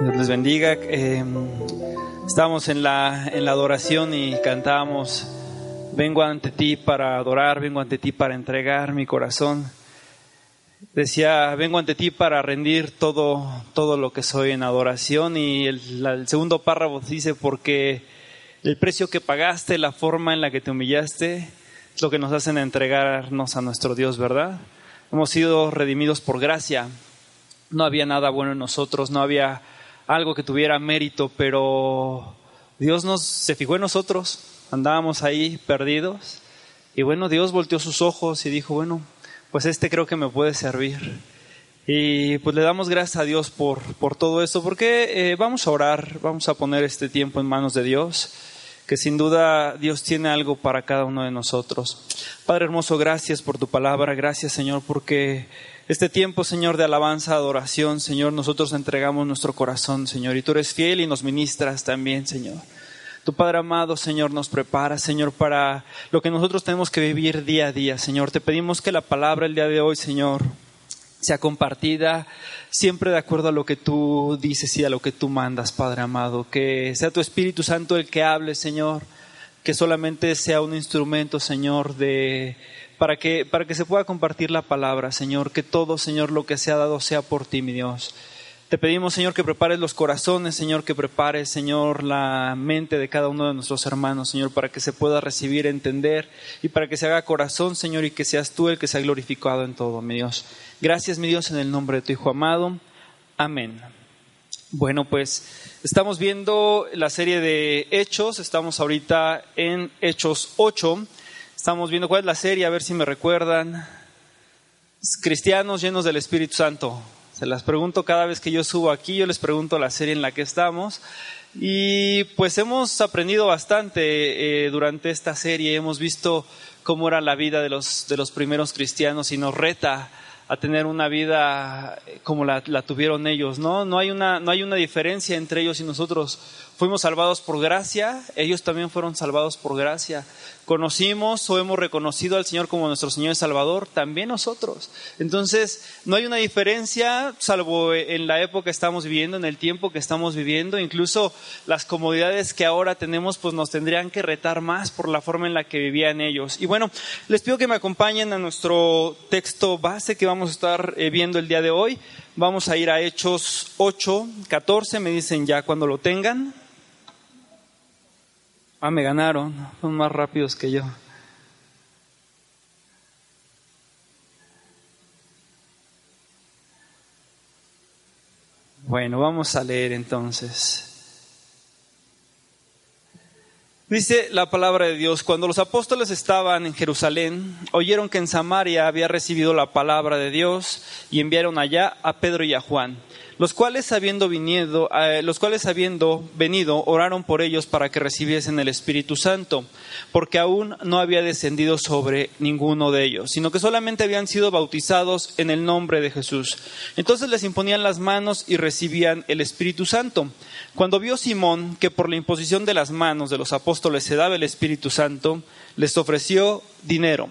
Dios les bendiga. Eh, estábamos en la, en la adoración y cantábamos, vengo ante ti para adorar, vengo ante ti para entregar mi corazón. Decía, vengo ante ti para rendir todo, todo lo que soy en adoración y el, el segundo párrafo dice, porque el precio que pagaste, la forma en la que te humillaste, es lo que nos hacen entregarnos a nuestro Dios, ¿verdad? Hemos sido redimidos por gracia, no había nada bueno en nosotros, no había algo que tuviera mérito, pero Dios nos se fijó en nosotros, andábamos ahí perdidos y bueno, Dios volteó sus ojos y dijo, bueno, pues este creo que me puede servir. Y pues le damos gracias a Dios por, por todo esto, porque eh, vamos a orar, vamos a poner este tiempo en manos de Dios, que sin duda Dios tiene algo para cada uno de nosotros. Padre hermoso, gracias por tu palabra, gracias Señor, porque este tiempo, Señor, de alabanza, adoración, Señor, nosotros entregamos nuestro corazón, Señor, y tú eres fiel y nos ministras también, Señor. Tu Padre amado, Señor, nos prepara, Señor, para lo que nosotros tenemos que vivir día a día, Señor. Te pedimos que la palabra el día de hoy, Señor, sea compartida siempre de acuerdo a lo que tú dices y a lo que tú mandas, Padre amado. Que sea tu Espíritu Santo el que hable, Señor. Que solamente sea un instrumento, Señor, de para que, para que se pueda compartir la palabra, Señor, que todo, Señor, lo que se ha dado sea por ti, mi Dios. Te pedimos, Señor, que prepares los corazones, Señor, que prepares, Señor, la mente de cada uno de nuestros hermanos, Señor, para que se pueda recibir, entender y para que se haga corazón, Señor, y que seas tú el que sea glorificado en todo, mi Dios. Gracias, mi Dios, en el nombre de tu Hijo amado. Amén. Bueno, pues estamos viendo la serie de Hechos, estamos ahorita en Hechos 8. Estamos viendo cuál es la serie, a ver si me recuerdan. Cristianos llenos del Espíritu Santo. Se las pregunto cada vez que yo subo aquí, yo les pregunto la serie en la que estamos. Y pues hemos aprendido bastante eh, durante esta serie, hemos visto cómo era la vida de los, de los primeros cristianos y nos reta a tener una vida como la, la, tuvieron ellos, ¿no? No hay, una, no hay una diferencia entre ellos y nosotros. Fuimos salvados por gracia, ellos también fueron salvados por gracia conocimos o hemos reconocido al Señor como nuestro Señor y Salvador, también nosotros. Entonces, no hay una diferencia, salvo en la época que estamos viviendo, en el tiempo que estamos viviendo, incluso las comodidades que ahora tenemos, pues nos tendrían que retar más por la forma en la que vivían ellos. Y bueno, les pido que me acompañen a nuestro texto base que vamos a estar eh, viendo el día de hoy. Vamos a ir a Hechos 8, 14, me dicen ya cuando lo tengan. Ah, me ganaron, son más rápidos que yo. Bueno, vamos a leer entonces. Dice la palabra de Dios, cuando los apóstoles estaban en Jerusalén, oyeron que en Samaria había recibido la palabra de Dios y enviaron allá a Pedro y a Juan los cuales habiendo venido, eh, los cuales venido oraron por ellos para que recibiesen el Espíritu Santo, porque aún no había descendido sobre ninguno de ellos, sino que solamente habían sido bautizados en el nombre de Jesús. Entonces les imponían las manos y recibían el Espíritu Santo. Cuando vio Simón que por la imposición de las manos de los apóstoles se daba el Espíritu Santo, les ofreció dinero,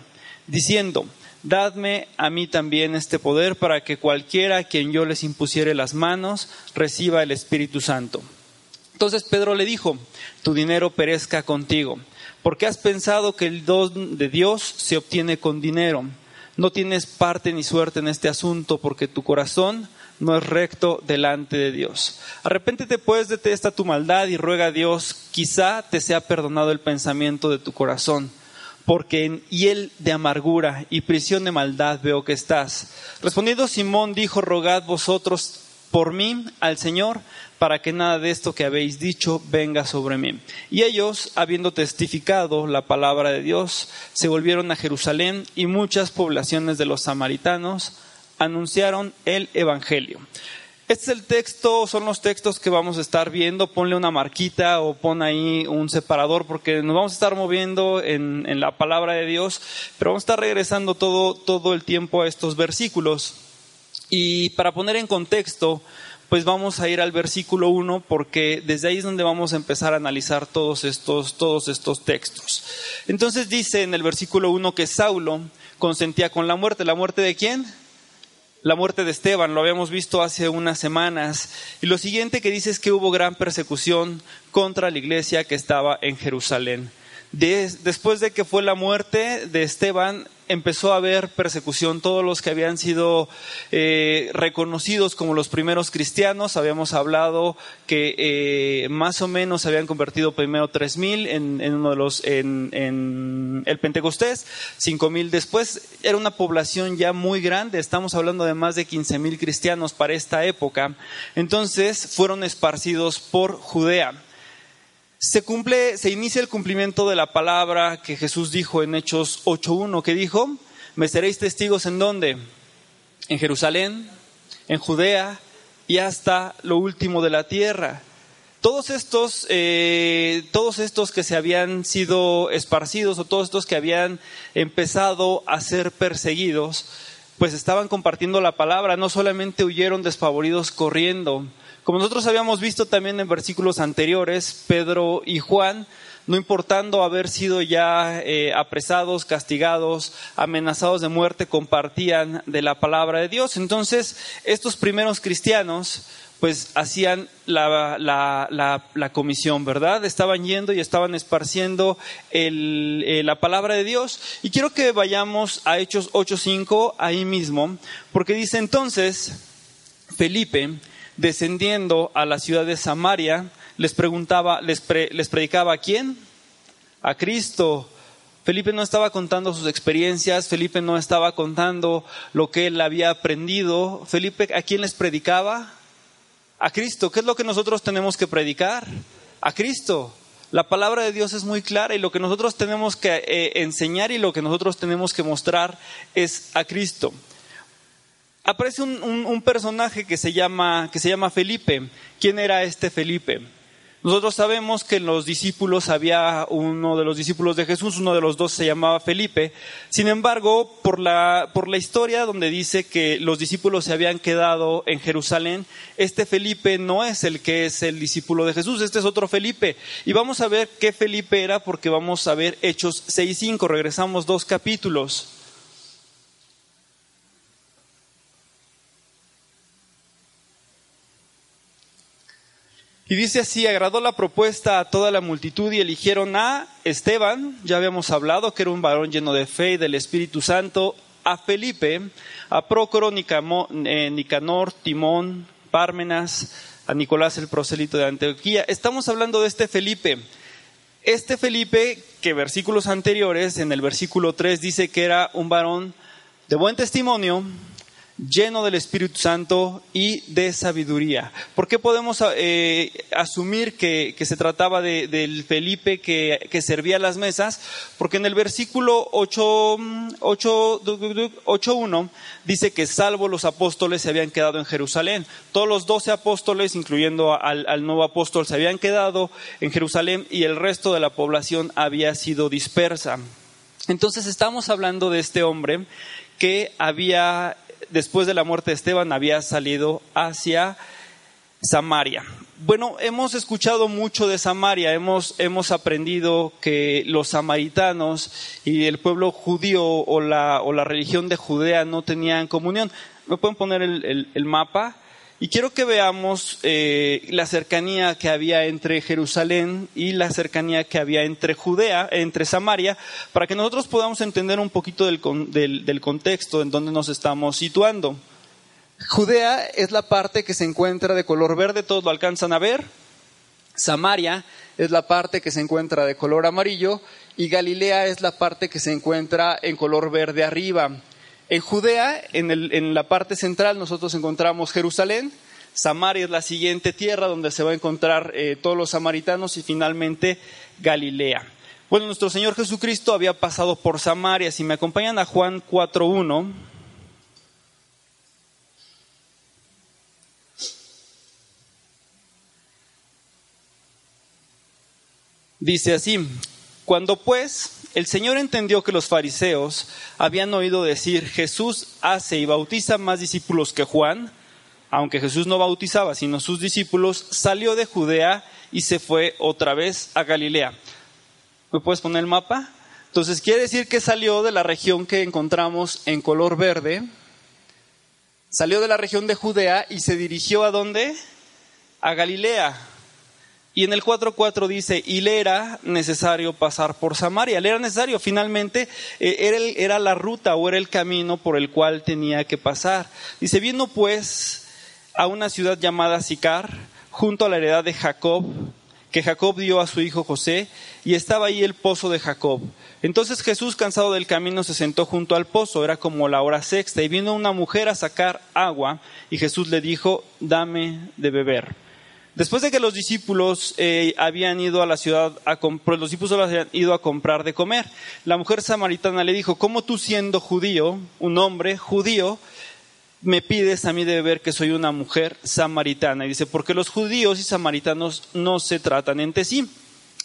diciendo, Dadme a mí también este poder para que cualquiera a quien yo les impusiere las manos reciba el Espíritu Santo. Entonces Pedro le dijo, tu dinero perezca contigo, porque has pensado que el don de Dios se obtiene con dinero. No tienes parte ni suerte en este asunto, porque tu corazón no es recto delante de Dios. Arrepéntete pues de esta tu maldad y ruega a Dios, quizá te sea perdonado el pensamiento de tu corazón porque en hiel de amargura y prisión de maldad veo que estás. Respondiendo Simón dijo, rogad vosotros por mí al Señor, para que nada de esto que habéis dicho venga sobre mí. Y ellos, habiendo testificado la palabra de Dios, se volvieron a Jerusalén y muchas poblaciones de los samaritanos anunciaron el Evangelio. Este es el texto, son los textos que vamos a estar viendo. Ponle una marquita o pon ahí un separador porque nos vamos a estar moviendo en, en la palabra de Dios, pero vamos a estar regresando todo, todo el tiempo a estos versículos. Y para poner en contexto, pues vamos a ir al versículo 1 porque desde ahí es donde vamos a empezar a analizar todos estos, todos estos textos. Entonces dice en el versículo 1 que Saulo consentía con la muerte. ¿La muerte de quién? La muerte de Esteban, lo habíamos visto hace unas semanas. Y lo siguiente que dice es que hubo gran persecución contra la iglesia que estaba en Jerusalén después de que fue la muerte de Esteban, empezó a haber persecución. Todos los que habían sido eh, reconocidos como los primeros cristianos, habíamos hablado que eh, más o menos se habían convertido primero 3.000 en, en uno de los, en, en el Pentecostés, 5.000 después. Era una población ya muy grande, estamos hablando de más de 15.000 cristianos para esta época. Entonces fueron esparcidos por Judea se cumple, se inicia el cumplimiento de la palabra que Jesús dijo en Hechos 8.1, que dijo, me seréis testigos en dónde? En Jerusalén, en Judea y hasta lo último de la tierra. Todos estos, eh, todos estos que se habían sido esparcidos o todos estos que habían empezado a ser perseguidos, pues estaban compartiendo la palabra, no solamente huyeron despavoridos corriendo, como nosotros habíamos visto también en versículos anteriores, Pedro y Juan, no importando haber sido ya eh, apresados, castigados, amenazados de muerte, compartían de la palabra de Dios. Entonces, estos primeros cristianos, pues hacían la, la, comisión, ¿verdad? Estaban yendo y estaban esparciendo eh, la palabra de Dios. Y quiero que vayamos a Hechos 8.5 ahí mismo, porque dice entonces, Felipe, descendiendo a la ciudad de Samaria, les preguntaba, les, predicaba a quién? A Cristo. Felipe no estaba contando sus experiencias, Felipe no estaba contando lo que él había aprendido. Felipe, ¿a quién les predicaba? A Cristo. ¿Qué es lo que nosotros tenemos que predicar? A Cristo. La palabra de Dios es muy clara y lo que nosotros tenemos que eh, enseñar y lo que nosotros tenemos que mostrar es a Cristo aparece un, personaje que se, llama, que se llama Felipe. ¿Quién era este Felipe? Nosotros sabemos que en los discípulos había uno de los discípulos de Jesús, uno de los dos se llamaba Felipe. Sin embargo, por la, por la historia donde dice que los discípulos se habían quedado en Jerusalén, este Felipe no es el que es el discípulo de Jesús, este es otro Felipe. Y vamos a ver qué Felipe era porque vamos a ver Hechos 6.5, regresamos dos capítulos. Y dice así, agradó la propuesta a toda la multitud y eligieron a Esteban, ya habíamos hablado que era un varón lleno de fe y del Espíritu Santo, a Felipe, a Prócoro, eh, Nicanor, Timón, Pármenas, a Nicolás el prosélito de Antioquía. Estamos hablando de este Felipe. Este Felipe, que versículos anteriores, en el versículo 3, dice que era un varón de buen testimonio, lleno del Espíritu Santo y de sabiduría. ¿Por qué podemos eh, asumir que, se trataba del Felipe que, que, servía las mesas? Porque en el versículo 8.1 dice que salvo los apóstoles se habían quedado en Jerusalén. Todos los doce apóstoles, incluyendo al, al nuevo apóstol, se habían quedado en Jerusalén y el resto de la población había sido dispersa. Entonces estamos hablando de este hombre que había después de la muerte de Esteban, había salido hacia Samaria. Bueno, hemos escuchado mucho de Samaria, hemos, hemos aprendido que los samaritanos y el pueblo judío o la, o la religión de Judea no tenían comunión. ¿Me pueden poner el, el mapa? Y quiero que veamos eh, la cercanía que había entre Jerusalén y la cercanía que había entre Judea, entre Samaria, para que nosotros podamos entender un poquito del, del contexto en donde nos estamos situando. Judea es la parte que se encuentra de color verde, todos lo alcanzan a ver. Samaria es la parte que se encuentra de color amarillo y Galilea es la parte que se encuentra en color verde arriba. En Judea, en, el, en la parte central, nosotros encontramos Jerusalén, Samaria es la siguiente tierra donde se va a encontrar eh, todos los samaritanos y finalmente Galilea. Bueno, nuestro Señor Jesucristo había pasado por Samaria. Si me acompañan a Juan 4.1. Dice así, cuando pues el Señor entendió que los fariseos habían oído decir, Jesús hace y bautiza más discípulos que Juan, aunque Jesús no bautizaba, sino sus discípulos, salió de Judea y se fue otra vez a Galilea. ¿Me puedes poner el mapa? Entonces quiere decir que salió de la región que encontramos en color verde, salió de la región de Judea y se dirigió a dónde? A Galilea. Y en el 4.4 dice, y le era necesario pasar por Samaria. Le era necesario, finalmente eh, era, era, la ruta o era el camino por el cual tenía que pasar. Dice, viendo pues a una ciudad llamada Sicar, junto a la heredad de Jacob, que Jacob dio a su hijo José, y estaba ahí el pozo de Jacob. Entonces Jesús, cansado del camino, se sentó junto al pozo, era como la hora sexta, y vino una mujer a sacar agua, y Jesús le dijo, dame de beber. Después de que los discípulos eh, habían ido a la ciudad a comprar, los discípulos habían ido a comprar de comer, la mujer samaritana le dijo, ¿cómo tú siendo judío, un hombre judío, me pides a mí de beber que soy una mujer samaritana? Y dice, porque los judíos y samaritanos no se tratan entre sí.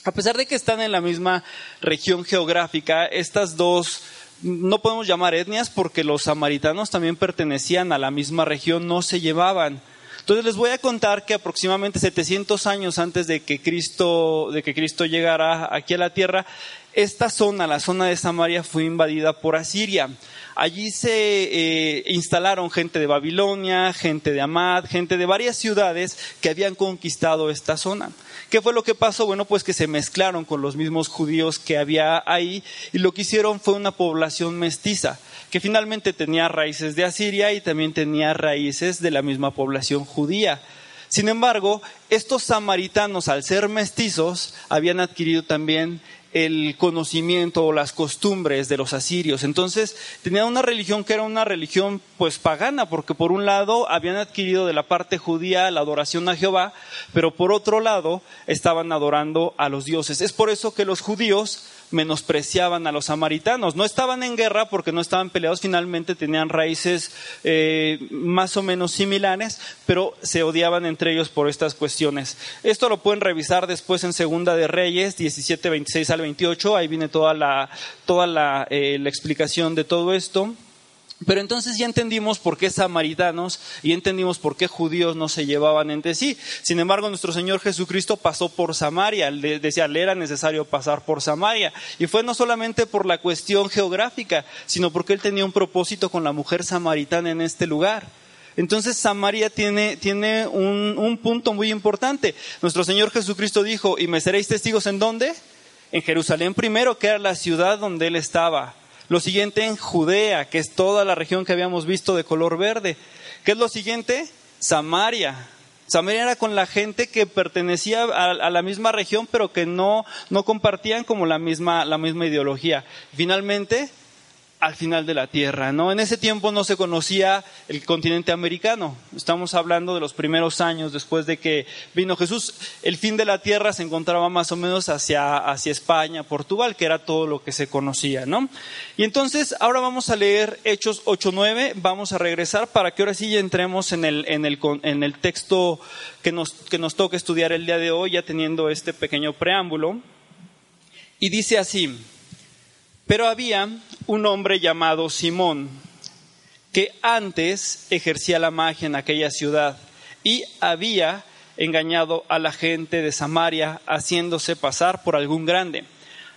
A pesar de que están en la misma región geográfica, estas dos no podemos llamar etnias porque los samaritanos también pertenecían a la misma región, no se llevaban. Entonces les voy a contar que aproximadamente 700 años antes de que Cristo, de que Cristo llegara aquí a la tierra, esta zona, la zona de Samaria, fue invadida por Asiria. Allí se eh, instalaron gente de Babilonia, gente de Amad, gente de varias ciudades que habían conquistado esta zona. ¿Qué fue lo que pasó? Bueno, pues que se mezclaron con los mismos judíos que había ahí y lo que hicieron fue una población mestiza que finalmente tenía raíces de Asiria y también tenía raíces de la misma población judía. Sin embargo, estos samaritanos, al ser mestizos, habían adquirido también el conocimiento o las costumbres de los asirios. Entonces, tenían una religión que era una religión pues pagana, porque por un lado habían adquirido de la parte judía la adoración a Jehová, pero por otro lado estaban adorando a los dioses. Es por eso que los judíos menospreciaban a los samaritanos. No estaban en guerra porque no estaban peleados, finalmente tenían raíces eh, más o menos similares, pero se odiaban entre ellos por estas cuestiones. Esto lo pueden revisar después en Segunda de Reyes, 17, 26 al 28, ahí viene toda la, toda la, eh, la explicación de todo esto. Pero entonces ya entendimos por qué samaritanos y entendimos por qué judíos no se llevaban entre sí. Sin embargo, nuestro Señor Jesucristo pasó por Samaria, le decía, le era necesario pasar por Samaria. Y fue no solamente por la cuestión geográfica, sino porque él tenía un propósito con la mujer samaritana en este lugar. Entonces Samaria tiene, tiene un, un punto muy importante. Nuestro Señor Jesucristo dijo, ¿y me seréis testigos en dónde? En Jerusalén primero, que era la ciudad donde él estaba. Lo siguiente en Judea, que es toda la región que habíamos visto de color verde. ¿Qué es lo siguiente? Samaria. Samaria era con la gente que pertenecía a, la misma región, pero que no, no compartían como la misma, la misma ideología. Finalmente, al final de la Tierra, ¿no? En ese tiempo no se conocía el continente americano. Estamos hablando de los primeros años después de que vino Jesús. El fin de la Tierra se encontraba más o menos hacia, hacia España, Portugal, que era todo lo que se conocía, ¿no? Y entonces ahora vamos a leer Hechos 8.9, vamos a regresar para que ahora sí ya entremos en el, en el, en el texto que nos, que nos toca estudiar el día de hoy, ya teniendo este pequeño preámbulo. Y dice así, pero había un hombre llamado Simón, que antes ejercía la magia en aquella ciudad y había engañado a la gente de Samaria haciéndose pasar por algún grande.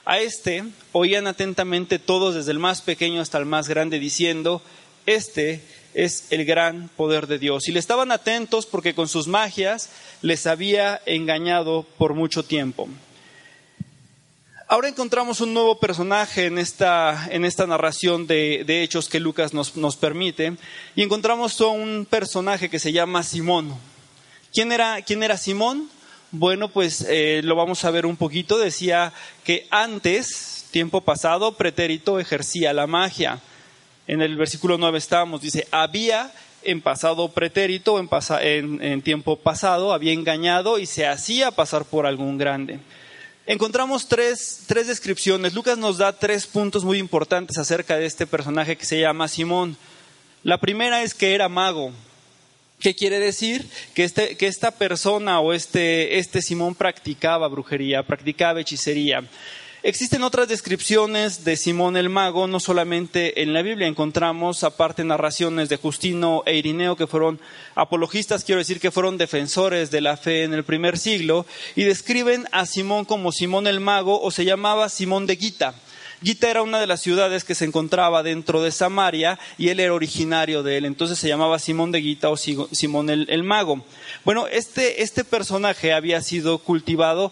A este oían atentamente todos, desde el más pequeño hasta el más grande, diciendo, este es el gran poder de Dios. Y le estaban atentos porque con sus magias les había engañado por mucho tiempo. Ahora encontramos un nuevo personaje en esta, en esta narración de, hechos que Lucas nos, nos, permite y encontramos a un personaje que se llama Simón. ¿Quién era, quién era Simón? Bueno, pues eh, lo vamos a ver un poquito. Decía que antes, tiempo pasado, pretérito ejercía la magia. En el versículo 9 estábamos, dice, había en pasado pretérito, en, en tiempo pasado, había engañado y se hacía pasar por algún grande encontramos tres, tres descripciones. Lucas nos da tres puntos muy importantes acerca de este personaje que se llama Simón. La primera es que era mago. ¿Qué quiere decir? Que, este, que esta persona o este, este Simón practicaba brujería, practicaba hechicería. Existen otras descripciones de Simón el Mago, no solamente en la Biblia, encontramos aparte narraciones de Justino e Irineo que fueron apologistas, quiero decir que fueron defensores de la fe en el primer siglo, y describen a Simón como Simón el Mago o se llamaba Simón de Gita. Gita era una de las ciudades que se encontraba dentro de Samaria y él era originario de él, entonces se llamaba Simón de Gita o Simón el, Mago. Bueno, este, este personaje había sido cultivado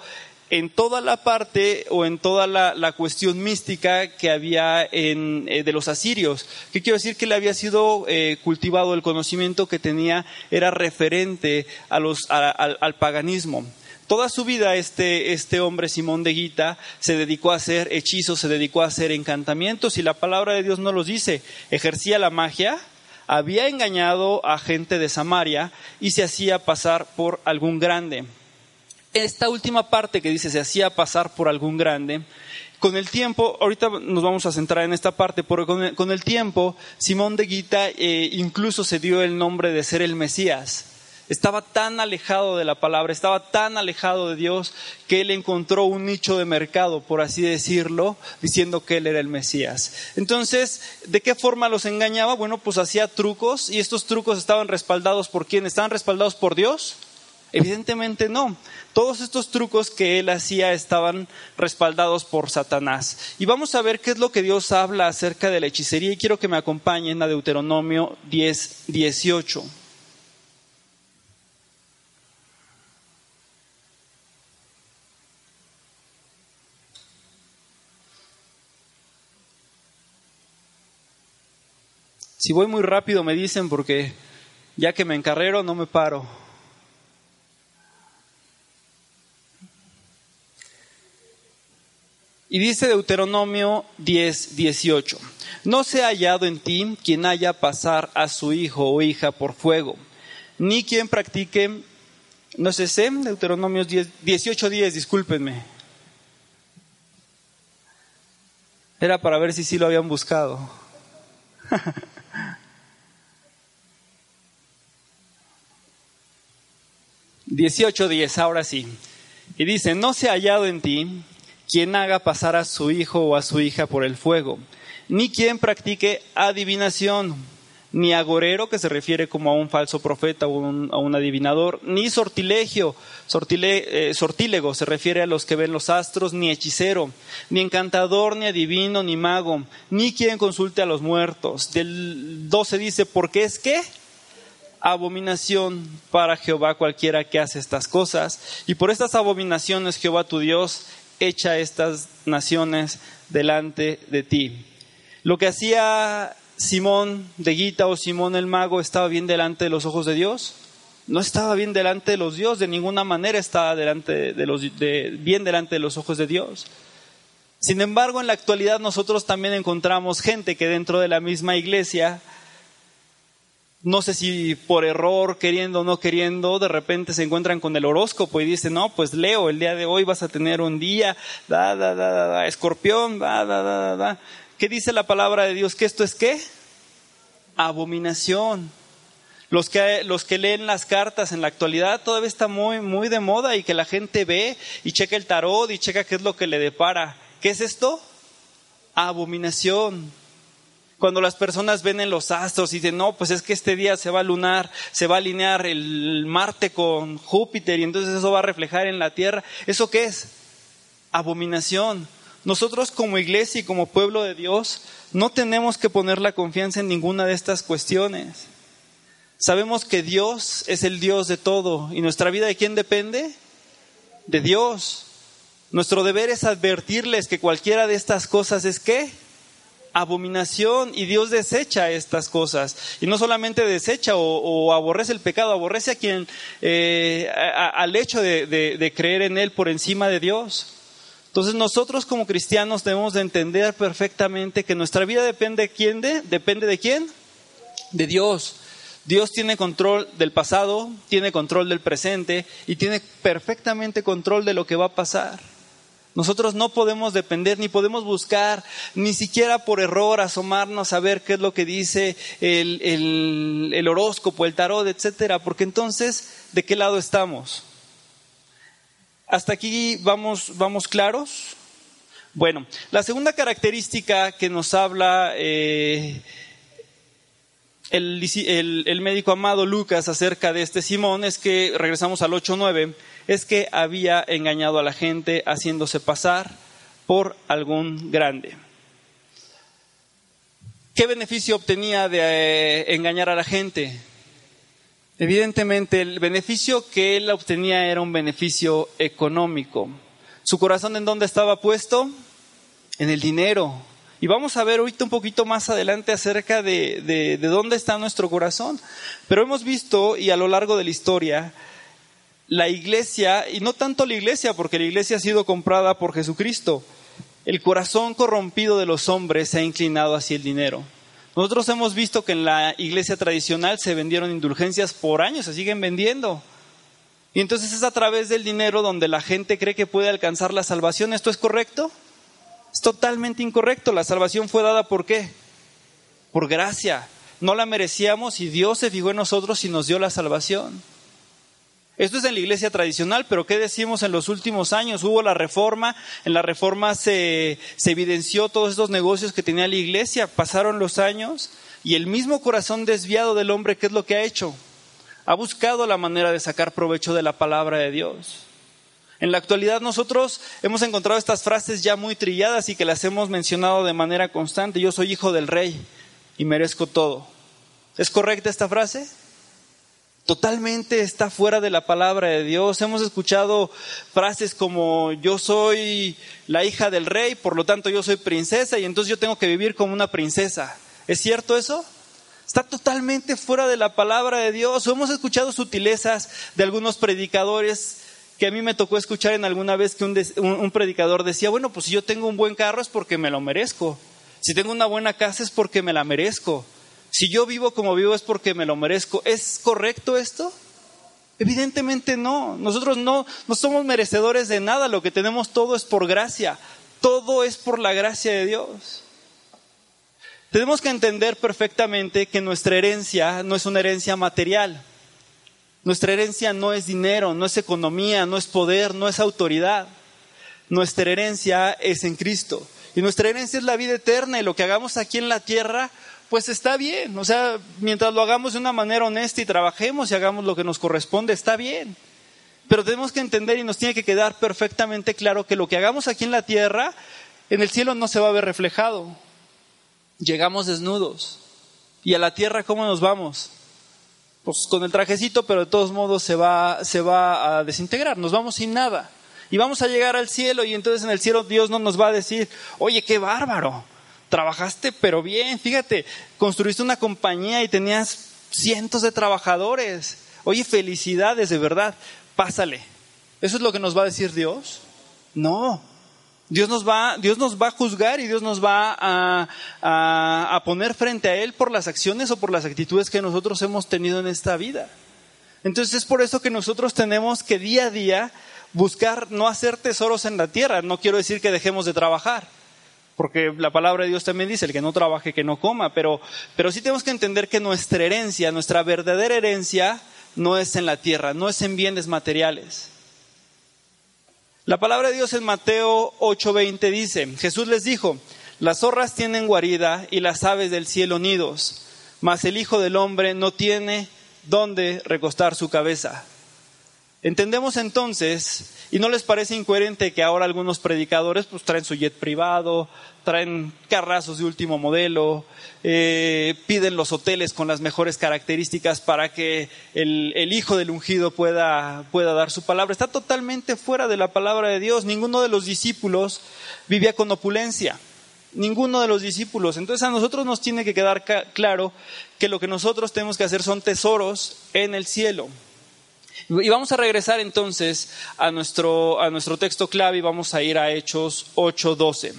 en toda la parte o en toda la, cuestión mística que había en, eh, de los asirios. ¿Qué quiero decir? Que le había sido eh, cultivado el conocimiento que tenía, era referente a los, al, paganismo. Toda su vida este, este hombre, Simón de Guita, se dedicó a hacer hechizos, se dedicó a hacer encantamientos y la palabra de Dios no los dice. Ejercía la magia, había engañado a gente de Samaria y se hacía pasar por algún grande esta última parte que dice se hacía pasar por algún grande, con el tiempo, ahorita nos vamos a centrar en esta parte, porque con el, tiempo Simón de Guita eh, incluso se dio el nombre de ser el Mesías. Estaba tan alejado de la palabra, estaba tan alejado de Dios que él encontró un nicho de mercado, por así decirlo, diciendo que él era el Mesías. Entonces, ¿de qué forma los engañaba? Bueno, pues hacía trucos y estos trucos estaban respaldados por quién? ¿Estaban respaldados por Dios? Evidentemente no. Todos estos trucos que él hacía estaban respaldados por Satanás. Y vamos a ver qué es lo que Dios habla acerca de la hechicería y quiero que me acompañen a Deuteronomio 10, 18. Si voy muy rápido me dicen porque ya que me encarrero no me paro. Y dice Deuteronomio 10, 18, no se ha hallado en ti quien haya pasar a su hijo o hija por fuego, ni quien practique, no sé, sé Deuteronomio 10, 18, 10, discúlpenme. Era para ver si sí lo habían buscado. 18.10, ahora sí. Y dice, no se ha hallado en ti quien haga pasar a su hijo o a su hija por el fuego, ni quien practique adivinación, ni agorero, que se refiere como a un falso profeta o a un adivinador, ni sortilegio, eh, sortílego, se refiere a los que ven los astros, ni hechicero, ni encantador, ni adivino, ni mago, ni quien consulte a los muertos. Del 12 dice, ¿por qué es que? Abominación para Jehová cualquiera que hace estas cosas. Y por estas abominaciones Jehová tu Dios echa estas naciones delante de ti. Lo que hacía Simón de Guita o Simón el mago estaba bien delante de los ojos de Dios. No estaba bien delante de los dioses, de ninguna manera estaba delante de los, bien delante de los ojos de Dios. Sin embargo, en la actualidad nosotros también encontramos gente que dentro de la misma iglesia no sé si por error, queriendo o no queriendo, de repente se encuentran con el horóscopo y dicen, no, pues Leo, el día de hoy vas a tener un día, da, da, da, da, da escorpión, da, da, da, da. ¿Qué dice la palabra de Dios? ¿Que esto es qué? Abominación. Los que, los que leen las cartas en la actualidad todavía está muy, muy de moda y que la gente ve y checa el tarot y checa qué es lo que le depara. ¿Qué es esto? Abominación. Cuando las personas ven en los astros y dicen, no, pues es que este día se va a lunar, se va a alinear el Marte con Júpiter y entonces eso va a reflejar en la Tierra. ¿Eso qué es? Abominación. Nosotros como iglesia y como pueblo de Dios no tenemos que poner la confianza en ninguna de estas cuestiones. Sabemos que Dios es el Dios de todo y nuestra vida de quién depende? De Dios. Nuestro deber es advertirles que cualquiera de estas cosas es qué? Abominación y Dios desecha estas cosas. Y no solamente desecha o, aborrece el pecado, aborrece a quien, eh, al hecho de, creer en Él por encima de Dios. Entonces nosotros como cristianos debemos de entender perfectamente que nuestra vida depende de quién, de, depende de quién, de Dios. Dios tiene control del pasado, tiene control del presente y tiene perfectamente control de lo que va a pasar. Nosotros no podemos depender, ni podemos buscar, ni siquiera por error asomarnos a ver qué es lo que dice el, el, el horóscopo, el tarot, etcétera, porque entonces, ¿de qué lado estamos? ¿Hasta aquí vamos, vamos claros? Bueno, la segunda característica que nos habla eh, el, el, médico amado Lucas acerca de este Simón es que, regresamos al 8.9, es que había engañado a la gente haciéndose pasar por algún grande. ¿Qué beneficio obtenía de eh, engañar a la gente? Evidentemente, el beneficio que él obtenía era un beneficio económico. ¿Su corazón en dónde estaba puesto? En el dinero. Y vamos a ver ahorita un poquito más adelante acerca de, de, de dónde está nuestro corazón. Pero hemos visto, y a lo largo de la historia, la iglesia, y no tanto la iglesia, porque la iglesia ha sido comprada por Jesucristo, el corazón corrompido de los hombres se ha inclinado hacia el dinero. Nosotros hemos visto que en la iglesia tradicional se vendieron indulgencias por años, se siguen vendiendo. Y entonces es a través del dinero donde la gente cree que puede alcanzar la salvación. ¿Esto es correcto? Es totalmente incorrecto. La salvación fue dada por qué? Por gracia. No la merecíamos y Dios se fijó en nosotros y nos dio la salvación. Esto es en la iglesia tradicional, pero ¿qué decimos en los últimos años? Hubo la reforma, en la reforma se, se evidenció todos estos negocios que tenía la iglesia, pasaron los años y el mismo corazón desviado del hombre, ¿qué es lo que ha hecho? Ha buscado la manera de sacar provecho de la palabra de Dios. En la actualidad nosotros hemos encontrado estas frases ya muy trilladas y que las hemos mencionado de manera constante. Yo soy hijo del rey y merezco todo. ¿Es correcta esta frase? Totalmente está fuera de la palabra de Dios. Hemos escuchado frases como yo soy la hija del rey, por lo tanto yo soy princesa y entonces yo tengo que vivir como una princesa. ¿Es cierto eso? Está totalmente fuera de la palabra de Dios. hemos escuchado sutilezas de algunos predicadores que a mí me tocó escuchar en alguna vez que un, un predicador decía, bueno, pues si yo tengo un buen carro es porque me lo merezco. Si tengo una buena casa es porque me la merezco. Si yo vivo como vivo es porque me lo merezco. ¿Es correcto esto? Evidentemente no. Nosotros no, no somos merecedores de nada. Lo que tenemos todo es por gracia. Todo es por la gracia de Dios. Tenemos que entender perfectamente que nuestra herencia no es una herencia material. Nuestra herencia no es dinero, no es economía, no es poder, no es autoridad. Nuestra herencia es en Cristo. Y nuestra herencia es la vida eterna y lo que hagamos aquí en la tierra pues está bien. O sea, mientras lo hagamos de una manera honesta y trabajemos y hagamos lo que nos corresponde, está bien. Pero tenemos que entender y nos tiene que quedar perfectamente claro que lo que hagamos aquí en la tierra, en el cielo no se va a ver reflejado. Llegamos desnudos. ¿Y a la tierra cómo nos vamos? Pues con el trajecito, pero de todos modos se va, se va a desintegrar. Nos vamos sin nada. Y vamos a llegar al cielo y entonces en el cielo Dios no nos va a decir, oye, qué bárbaro trabajaste pero bien, fíjate, construiste una compañía y tenías cientos de trabajadores. Oye, felicidades, de verdad, pásale. ¿Eso es lo que nos va a decir Dios? No. Dios nos va, Dios nos va a juzgar y Dios nos va a, a poner frente a Él por las acciones o por las actitudes que nosotros hemos tenido en esta vida. Entonces es por eso que nosotros tenemos que día a día buscar no hacer tesoros en la tierra. No quiero decir que dejemos de trabajar porque la palabra de Dios también dice, el que no trabaje, que no coma, pero, pero sí tenemos que entender que nuestra herencia, nuestra verdadera herencia, no es en la tierra, no es en bienes materiales. La palabra de Dios en Mateo 8:20 dice, Jesús les dijo, las zorras tienen guarida y las aves del cielo nidos, mas el Hijo del Hombre no tiene dónde recostar su cabeza. Entendemos entonces, y no les parece incoherente que ahora algunos predicadores pues traen su jet privado, traen carrazos de último modelo, eh, piden los hoteles con las mejores características para que el, el, hijo del ungido pueda, pueda dar su palabra. Está totalmente fuera de la palabra de Dios. Ninguno de los discípulos vivía con opulencia. Ninguno de los discípulos. Entonces a nosotros nos tiene que quedar claro que lo que nosotros tenemos que hacer son tesoros en el cielo. Y vamos a regresar entonces a nuestro, a nuestro texto clave y vamos a ir a Hechos 8:12.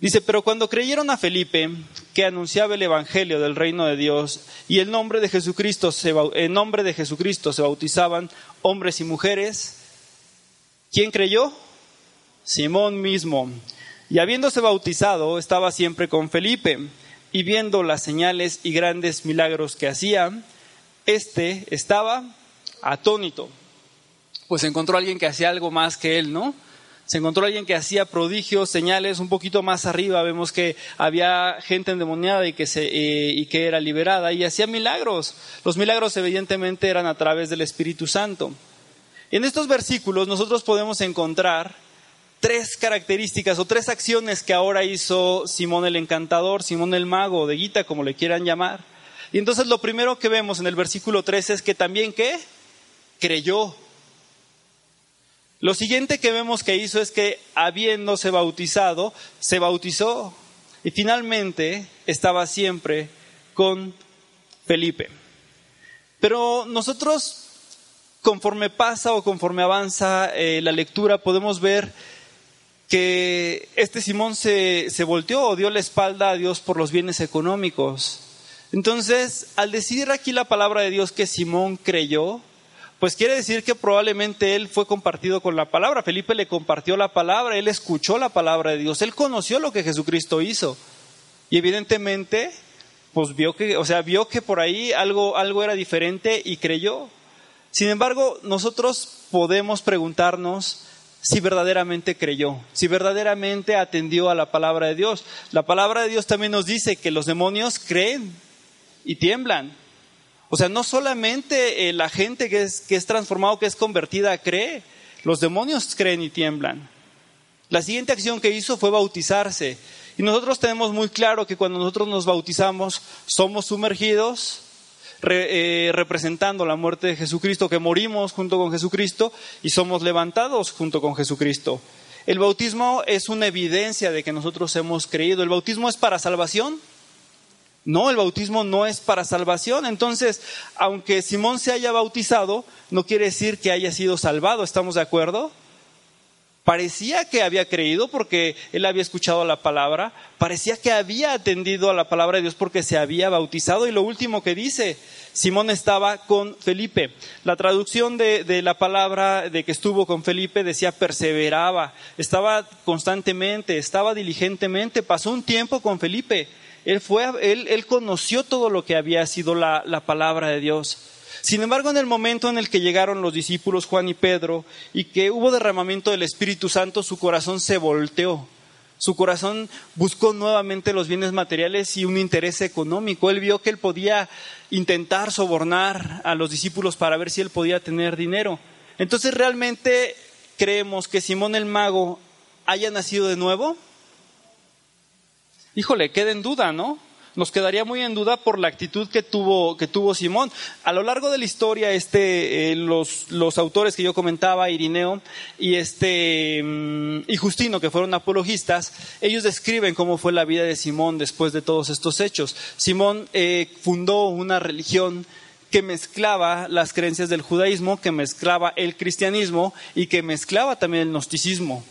Dice, pero cuando creyeron a Felipe, que anunciaba el Evangelio del reino de Dios, y el nombre de Jesucristo se, en nombre de Jesucristo se bautizaban hombres y mujeres, ¿Quién creyó? Simón mismo. Y habiéndose bautizado, estaba siempre con Felipe, y viendo las señales y grandes milagros que hacía, éste estaba atónito. Pues encontró a alguien que hacía algo más que él, ¿no? Se encontró alguien que hacía prodigios, señales, un poquito más arriba vemos que había gente endemoniada y que, se, eh, y que era liberada y hacía milagros. Los milagros evidentemente eran a través del Espíritu Santo. En estos versículos nosotros podemos encontrar tres características o tres acciones que ahora hizo Simón el Encantador, Simón el Mago, de Guita, como le quieran llamar. Y entonces lo primero que vemos en el versículo 3 es que también ¿qué? Creyó. Lo siguiente que vemos que hizo es que habiéndose bautizado, se bautizó y finalmente estaba siempre con Felipe. Pero nosotros, conforme pasa o conforme avanza eh, la lectura, podemos ver que este Simón se, se volteó o dio la espalda a Dios por los bienes económicos. Entonces, al decir aquí la palabra de Dios que Simón creyó, pues quiere decir que probablemente él fue compartido con la palabra. Felipe le compartió la palabra, él escuchó la palabra de Dios, él conoció lo que Jesucristo hizo. Y evidentemente, pues vio que, o sea, vio que por ahí algo, algo era diferente y creyó. Sin embargo, nosotros podemos preguntarnos si verdaderamente creyó, si verdaderamente atendió a la palabra de Dios. La palabra de Dios también nos dice que los demonios creen y tiemblan. O sea, no solamente eh, la gente que es, que es que es convertida, cree, los demonios creen y tiemblan. La siguiente acción que hizo fue bautizarse. Y nosotros tenemos muy claro que cuando nosotros nos bautizamos somos sumergidos eh, representando la muerte de Jesucristo, que morimos junto con Jesucristo y somos levantados junto con Jesucristo. El bautismo es una evidencia de que nosotros hemos creído. ¿El bautismo es para salvación? No, el bautismo no es para salvación. Entonces, aunque Simón se haya bautizado, no quiere decir que haya sido salvado. ¿Estamos de acuerdo? Parecía que había creído porque él había escuchado la palabra, parecía que había atendido a la palabra de Dios porque se había bautizado. Y lo último que dice, Simón estaba con Felipe. La traducción de, de, la palabra de que estuvo con Felipe decía perseveraba, estaba constantemente, estaba diligentemente, pasó un tiempo con Felipe. Él, fue, él, él conoció todo lo que había sido la, la palabra de Dios. Sin embargo, en el momento en el que llegaron los discípulos Juan y Pedro y que hubo derramamiento del Espíritu Santo, su corazón se volteó. Su corazón buscó nuevamente los bienes materiales y un interés económico. Él vio que él podía intentar sobornar a los discípulos para ver si él podía tener dinero. Entonces, ¿realmente creemos que Simón el mago haya nacido de nuevo? Híjole, queda en duda, ¿no? Nos quedaría muy en duda por la actitud que tuvo, que tuvo Simón. A lo largo de la historia, este, eh, los, los, autores que yo comentaba, Irineo y, este, mm, y Justino, que fueron apologistas, ellos describen cómo fue la vida de Simón después de todos estos hechos. Simón eh, fundó una religión que mezclaba las creencias del judaísmo, que mezclaba el cristianismo y que mezclaba también el gnosticismo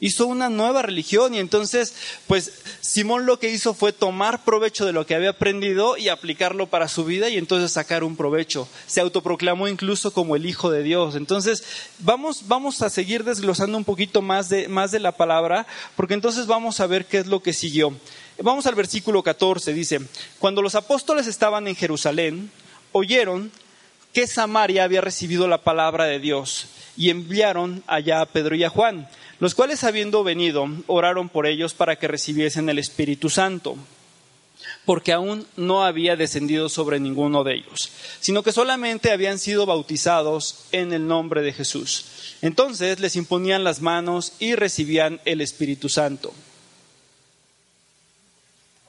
hizo una nueva religión y entonces, pues Simón lo que hizo fue tomar provecho de lo que había aprendido y aplicarlo para su vida y entonces sacar un provecho. Se autoproclamó incluso como el Hijo de Dios. Entonces, vamos, vamos a seguir desglosando un poquito más de, más de la palabra, porque entonces vamos a ver qué es lo que siguió. Vamos al versículo 14, dice, cuando los apóstoles estaban en Jerusalén, oyeron que Samaria había recibido la palabra de Dios y enviaron allá a Pedro y a Juan los cuales habiendo venido, oraron por ellos para que recibiesen el Espíritu Santo, porque aún no había descendido sobre ninguno de ellos, sino que solamente habían sido bautizados en el nombre de Jesús. Entonces les imponían las manos y recibían el Espíritu Santo.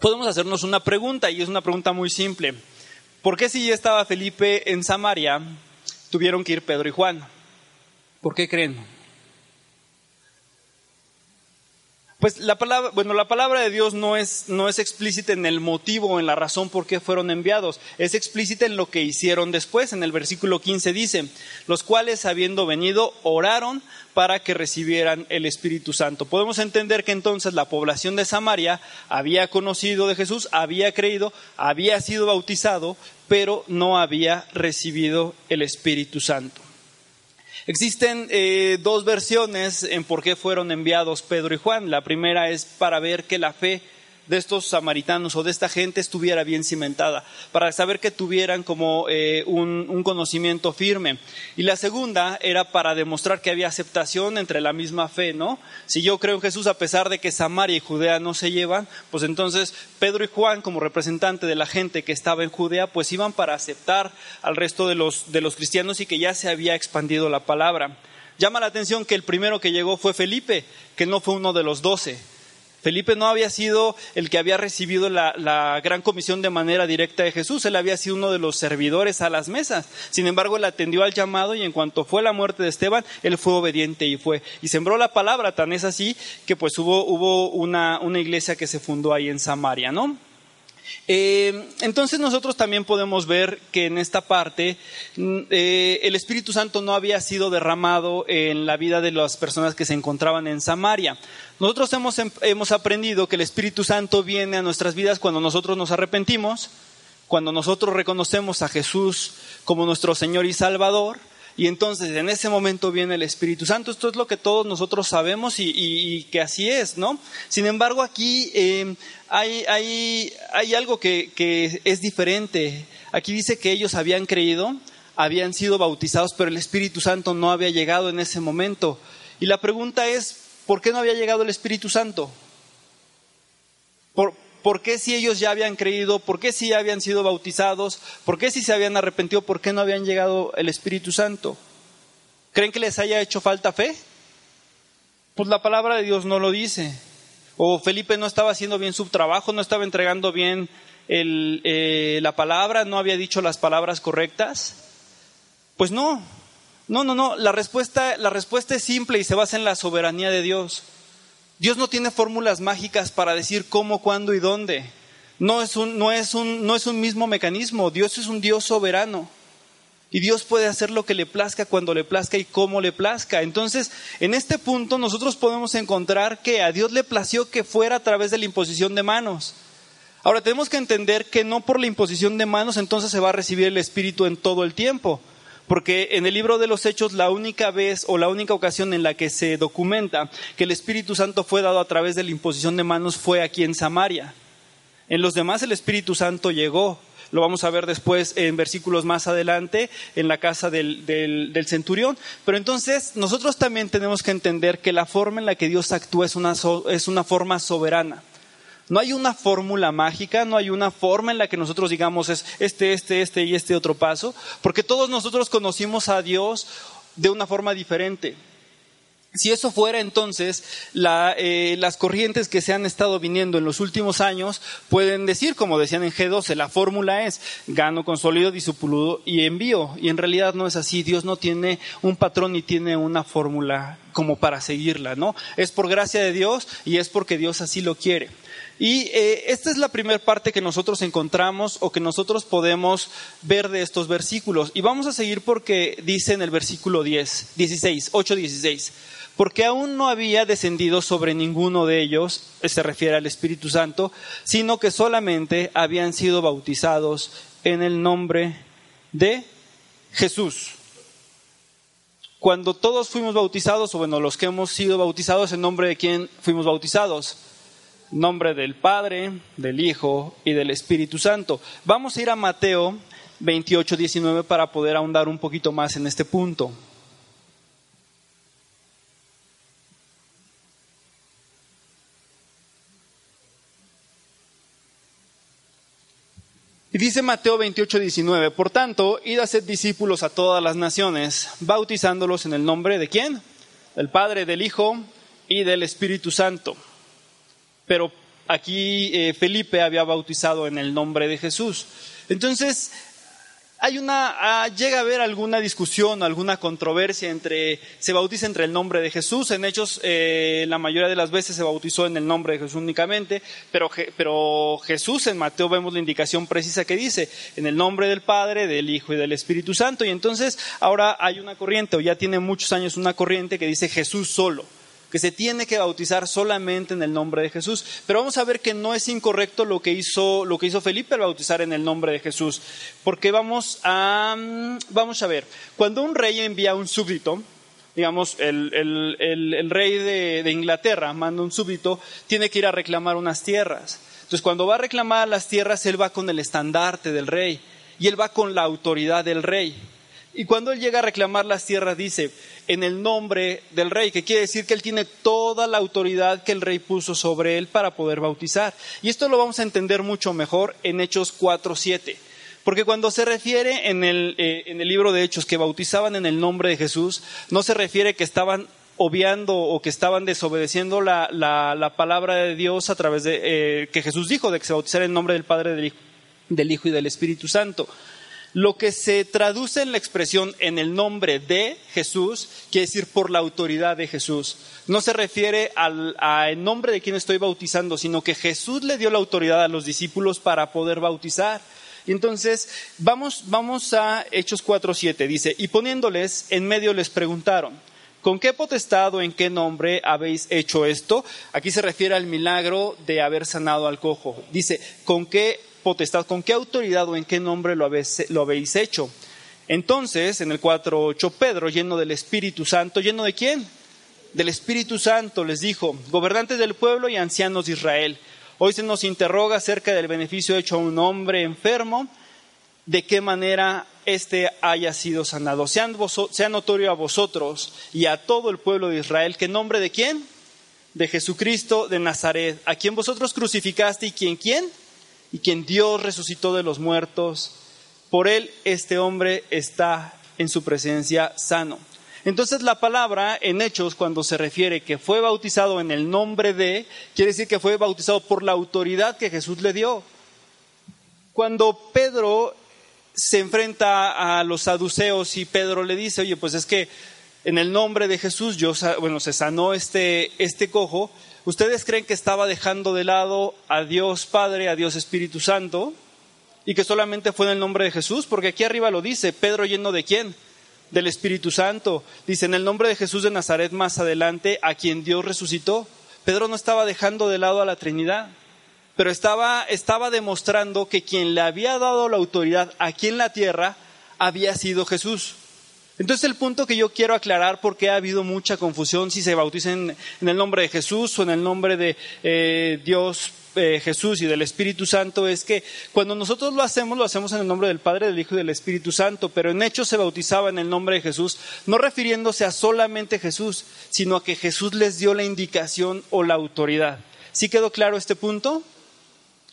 Podemos hacernos una pregunta, y es una pregunta muy simple. ¿Por qué si ya estaba Felipe en Samaria, tuvieron que ir Pedro y Juan? ¿Por qué creen? Pues la palabra, bueno, la palabra de Dios no es, no es explícita en el motivo, en la razón por qué fueron enviados, es explícita en lo que hicieron después. En el versículo 15 dice, los cuales habiendo venido oraron para que recibieran el Espíritu Santo. Podemos entender que entonces la población de Samaria había conocido de Jesús, había creído, había sido bautizado, pero no había recibido el Espíritu Santo. Existen eh, dos versiones en por qué fueron enviados Pedro y Juan. La primera es para ver que la fe de estos samaritanos o de esta gente estuviera bien cimentada, para saber que tuvieran como eh, un, conocimiento firme. Y la segunda era para demostrar que había aceptación entre la misma fe, ¿no? Si yo creo en Jesús a pesar de que Samaria y Judea no se llevan, pues entonces Pedro y Juan, como representante de la gente que estaba en Judea, pues iban para aceptar al resto de los, de los cristianos y que ya se había expandido la palabra. Llama la atención que el primero que llegó fue Felipe, que no fue uno de los doce. Felipe no había sido el que había recibido la, gran comisión de manera directa de Jesús, él había sido uno de los servidores a las mesas. Sin embargo, él atendió al llamado y en cuanto fue la muerte de Esteban, él fue obediente y fue. Y sembró la palabra, tan es así que pues hubo, hubo una, una iglesia que se fundó ahí en Samaria, ¿no? Eh, entonces nosotros también podemos ver que en esta parte mm, eh, el Espíritu Santo no había sido derramado en la vida de las personas que se encontraban en Samaria. Nosotros hemos, em, hemos aprendido que el Espíritu Santo viene a nuestras vidas cuando nosotros nos arrepentimos, cuando nosotros reconocemos a Jesús como nuestro Señor y Salvador, y entonces en ese momento viene el Espíritu Santo. Esto es lo que todos nosotros sabemos y, que así es, ¿no? Sin embargo, aquí eh, hay, algo que, que es diferente. Aquí dice que ellos habían creído, habían sido bautizados, pero el Espíritu Santo no había llegado en ese momento. Y la pregunta es, ¿por qué no había llegado el Espíritu Santo? ¿Por, ¿Por qué si ellos ya habían creído? ¿Por qué si ya habían sido bautizados? ¿Por qué si se habían arrepentido? ¿Por qué no habían llegado el Espíritu Santo? ¿Creen que les haya hecho falta fe? Pues la palabra de Dios no lo dice. O Felipe no estaba haciendo bien su trabajo, no estaba entregando bien eh, la palabra, no había dicho las palabras correctas. Pues no, no, no, no. La respuesta, la respuesta es simple y se basa en la soberanía de Dios. Dios no tiene fórmulas mágicas para decir cómo, cuándo y dónde. No es, un, no, es un, no es un mismo mecanismo. Dios es un Dios soberano. Y Dios puede hacer lo que le plazca cuando le plazca y cómo le plazca. Entonces, en este punto nosotros podemos encontrar que a Dios le plació que fuera a través de la imposición de manos. Ahora, tenemos que entender que no por la imposición de manos entonces se va a recibir el Espíritu en todo el tiempo porque en el libro de los Hechos la única vez o la única ocasión en la que se documenta que el Espíritu Santo fue dado a través de la imposición de manos fue aquí en Samaria. En los demás el Espíritu Santo llegó. Lo vamos a ver después en versículos más adelante en la casa del, centurión. Pero entonces nosotros también tenemos que entender que la forma en la que Dios actúa es una, es una forma soberana. No hay una fórmula mágica, no hay una forma en la que nosotros digamos es este, este, este y este otro paso, porque todos nosotros conocimos a Dios de una forma diferente. Si eso fuera entonces, eh, las corrientes que se han estado viniendo en los últimos años pueden decir, como decían en G12, la fórmula es gano, consolido, disipuludo y envío. Y en realidad no es así. Dios no tiene un patrón ni tiene una fórmula como para seguirla, ¿no? Es por gracia de Dios y es porque Dios así lo quiere. Y eh, esta es la primera parte que nosotros encontramos o que nosotros podemos ver de estos versículos. Y vamos a seguir porque dice en el versículo 10, 16, 8, 16 porque aún no había descendido sobre ninguno de ellos, se refiere al Espíritu Santo, sino que solamente habían sido bautizados en el nombre de Jesús. Cuando todos fuimos bautizados, o bueno, los que hemos sido bautizados, ¿en nombre de quién fuimos bautizados? Nombre del Padre, del Hijo y del Espíritu Santo. Vamos a ir a Mateo 28, 19 para poder ahondar un poquito más en este punto. Y dice Mateo 28, 19, por tanto, id a ser discípulos a todas las naciones, bautizándolos en el nombre de quién? Del Padre, del Hijo y del Espíritu Santo pero aquí eh, Felipe había bautizado en el nombre de Jesús. Entonces, hay una, ah, llega a haber alguna discusión, alguna controversia entre, se bautiza entre el nombre de Jesús, en Hechos eh, la mayoría de las veces se bautizó en el nombre de Jesús únicamente, pero, pero Jesús en Mateo vemos la indicación precisa que dice, en el nombre del Padre, del Hijo y del Espíritu Santo, y entonces ahora hay una corriente, o ya tiene muchos años una corriente que dice Jesús solo. Que se tiene que bautizar solamente en el nombre de Jesús. Pero vamos a ver que no es incorrecto lo que hizo, lo que hizo Felipe al bautizar en el nombre de Jesús. Porque vamos a, mm, vamos a ver, cuando un rey envía un súbdito, digamos, el, rey de, de, Inglaterra manda un súbdito, tiene que ir a reclamar unas tierras. Entonces, cuando va a reclamar las tierras, él va con el estandarte del rey y él va con la autoridad del rey. Y cuando él llega a reclamar las tierras, dice, en el nombre del rey, que quiere decir que él tiene toda la autoridad que el rey puso sobre él para poder bautizar. Y esto lo vamos a entender mucho mejor en Hechos 4.7. Porque cuando se refiere en el, eh, en el libro de Hechos que bautizaban en el nombre de Jesús, no se refiere que estaban obviando o que estaban desobedeciendo la, la, palabra de Dios a través de eh, que Jesús dijo de que se bautizara en nombre del Padre, del Hijo, del Hijo y del Espíritu Santo. Lo que se traduce en la expresión en el nombre de Jesús quiere decir por la autoridad de Jesús. No se refiere al en nombre de quien estoy bautizando, sino que Jesús le dio la autoridad a los discípulos para poder bautizar. Y entonces, vamos, vamos a Hechos 4.7. Dice, y poniéndoles en medio les preguntaron, ¿con qué potestad o en qué nombre habéis hecho esto? Aquí se refiere al milagro de haber sanado al cojo. Dice, ¿con qué potestad, con qué autoridad o en qué nombre lo habéis, hecho? Entonces, en el 4.8, Pedro, lleno del Espíritu Santo, ¿lleno de quién? Del Espíritu Santo, les dijo, gobernantes del pueblo y ancianos de Israel, Hoy se nos interroga acerca del beneficio hecho a un hombre enfermo, de qué manera éste haya sido sanado. Sea, notorio a vosotros y a todo el pueblo de Israel que en nombre de quién? De Jesucristo de Nazaret, a quien vosotros crucificaste y quien quién? Y quien Dios resucitó de los muertos. Por él este hombre está en su presencia sano. Entonces la palabra en Hechos, cuando se refiere que fue bautizado en el nombre de, quiere decir que fue bautizado por la autoridad que Jesús le dio. Cuando Pedro se enfrenta a los saduceos y Pedro le dice, oye, pues es que en el nombre de Jesús, yo, bueno, se sanó este, este cojo, ¿ustedes creen que estaba dejando de lado a Dios Padre, a Dios Espíritu Santo? Y que solamente fue en el nombre de Jesús, porque aquí arriba lo dice, Pedro lleno de quién? del Espíritu Santo. Dice, en el nombre de Jesús de Nazaret más adelante, a quien Dios resucitó. Pedro no estaba dejando de lado a la Trinidad, pero estaba, estaba demostrando que quien le había dado la autoridad aquí en la tierra había sido Jesús. Entonces el punto que yo quiero aclarar, porque ha habido mucha confusión si se bautizan en, el nombre de Jesús o en el nombre de eh, Dios eh, Jesús y del Espíritu Santo es que cuando nosotros lo hacemos, lo hacemos en el nombre del Padre, del Hijo y del Espíritu Santo, pero en hecho se bautizaba en el nombre de Jesús, no refiriéndose a solamente Jesús, sino a que Jesús les dio la indicación o la autoridad. ¿Sí quedó claro este punto?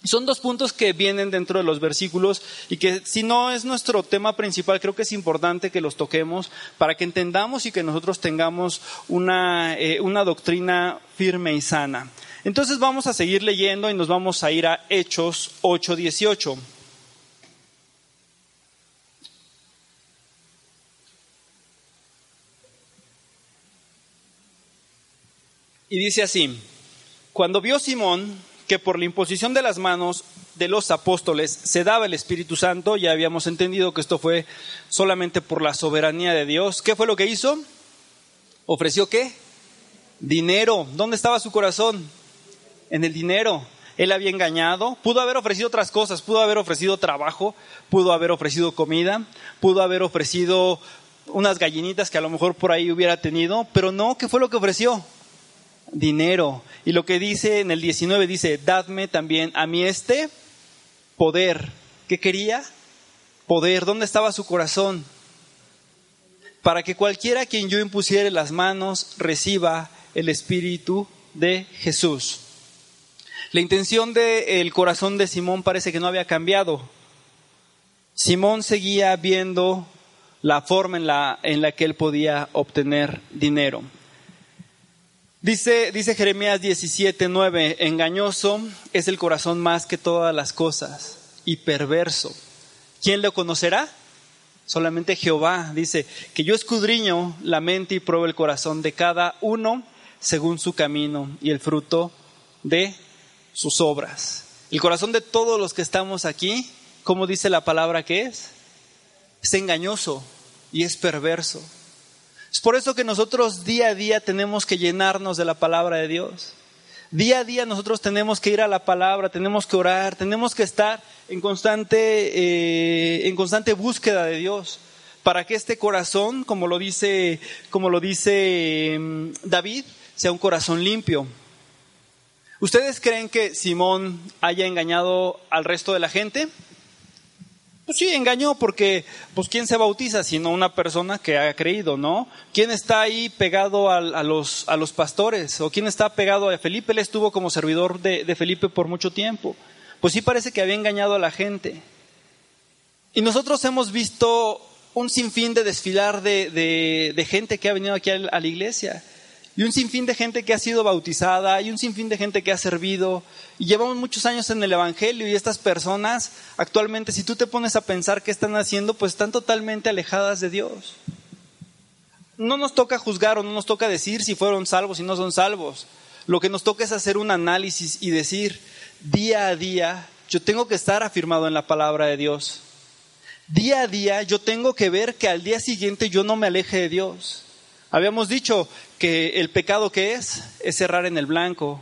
Son dos puntos que vienen dentro de los versículos y que si no es nuestro tema principal, creo que es importante que los toquemos para que entendamos y que nosotros tengamos una, eh, una doctrina firme y sana. Entonces vamos a seguir leyendo y nos vamos a ir a Hechos 8:18. Y dice así, cuando vio Simón que por la imposición de las manos de los apóstoles se daba el Espíritu Santo, ya habíamos entendido que esto fue solamente por la soberanía de Dios, ¿qué fue lo que hizo? ¿Ofreció qué? Dinero. ¿Dónde estaba su corazón? en el dinero. Él había engañado, pudo haber ofrecido otras cosas, pudo haber ofrecido trabajo, pudo haber ofrecido comida, pudo haber ofrecido unas gallinitas que a lo mejor por ahí hubiera tenido, pero no, ¿qué fue lo que ofreció? Dinero. Y lo que dice en el 19 dice, dadme también a mí este poder. ¿Qué quería? Poder. ¿Dónde estaba su corazón? Para que cualquiera a quien yo impusiere las manos reciba el Espíritu de Jesús. La intención del corazón de Simón parece que no había cambiado. Simón seguía viendo la forma en la, en la que él podía obtener dinero. Dice, dice Jeremías 17:9, engañoso es el corazón más que todas las cosas y perverso. ¿Quién lo conocerá? Solamente Jehová dice que yo escudriño la mente y pruebo el corazón de cada uno según su camino y el fruto de sus obras. El corazón de todos los que estamos aquí, como dice la palabra que es, es engañoso y es perverso. Es por eso que nosotros día a día tenemos que llenarnos de la palabra de Dios. Día a día nosotros tenemos que ir a la palabra, tenemos que orar, tenemos que estar en constante, eh, en constante búsqueda de Dios para que este corazón, como lo dice, como lo dice mm, David, sea un corazón limpio. ¿Ustedes creen que Simón haya engañado al resto de la gente? Pues sí, engañó porque, pues ¿quién se bautiza sino una persona que ha creído, ¿no? ¿Quién está ahí pegado a, los, a los pastores? ¿O quién está pegado a Felipe? Él estuvo como servidor de, Felipe por mucho tiempo. Pues sí parece que había engañado a la gente. Y nosotros hemos visto un sinfín de desfilar de, de, gente que ha venido aquí a la iglesia y un sinfín de gente que ha sido bautizada, y un sinfín de gente que ha servido, y llevamos muchos años en el Evangelio, y estas personas actualmente, si tú te pones a pensar qué están haciendo, pues están totalmente alejadas de Dios. No nos toca juzgar o no nos toca decir si fueron salvos y no son salvos. Lo que nos toca es hacer un análisis y decir, día a día, yo tengo que estar afirmado en la palabra de Dios. Día a día yo tengo que ver que al día siguiente yo no me aleje de Dios. Habíamos dicho que el pecado que es es cerrar en el blanco.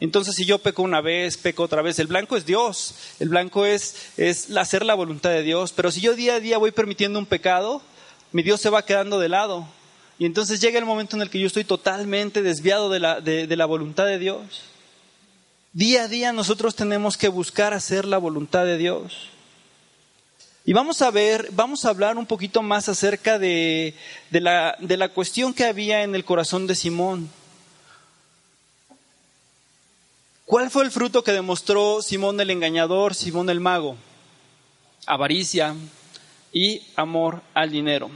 Entonces, si yo peco una vez, peco otra vez, el blanco es Dios, el blanco es, es hacer la voluntad de Dios. Pero si yo día a día voy permitiendo un pecado, mi Dios se va quedando de lado. Y entonces llega el momento en el que yo estoy totalmente desviado de la, de la voluntad de Dios. Día a día nosotros tenemos que buscar hacer la voluntad de Dios. Y vamos a ver, vamos a hablar un poquito más acerca de, la, de la cuestión que había en el corazón de Simón. ¿Cuál fue el fruto que demostró Simón el engañador, Simón el mago? Avaricia y amor al dinero.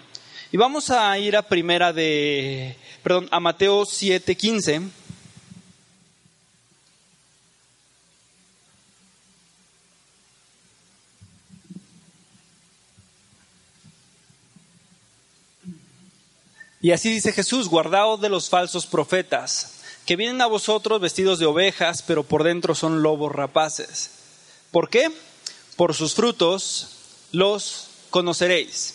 Y vamos a ir a primera de, perdón, a Mateo 7:15. Y así dice Jesús, guardaos de los falsos profetas, que vienen a vosotros vestidos de ovejas, pero por dentro son lobos rapaces. ¿Por qué? Por sus frutos los conoceréis.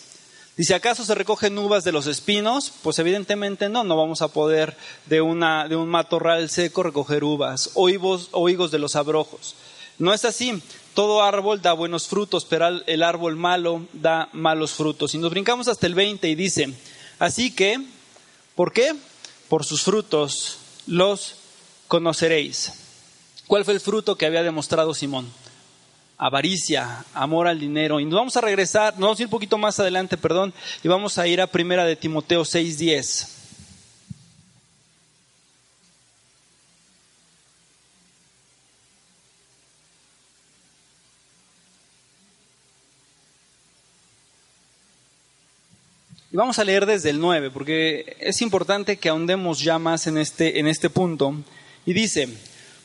Dice, ¿acaso se recogen uvas de los espinos? Pues evidentemente no, no vamos a poder de, una, de un matorral seco recoger uvas o o higos de los abrojos. No es así. Todo árbol da buenos frutos, pero el árbol malo da malos frutos. Y nos brincamos hasta el 20 y dice, Así que, ¿por qué? Por sus frutos los conoceréis. ¿Cuál fue el fruto que había demostrado Simón? Avaricia, amor al dinero. Y nos vamos a regresar, nos vamos a ir un poquito más adelante, perdón, y vamos a ir a primera de Timoteo 6:10. Y vamos a leer desde el 9, porque es importante que ahondemos ya más en este, en este punto. Y dice,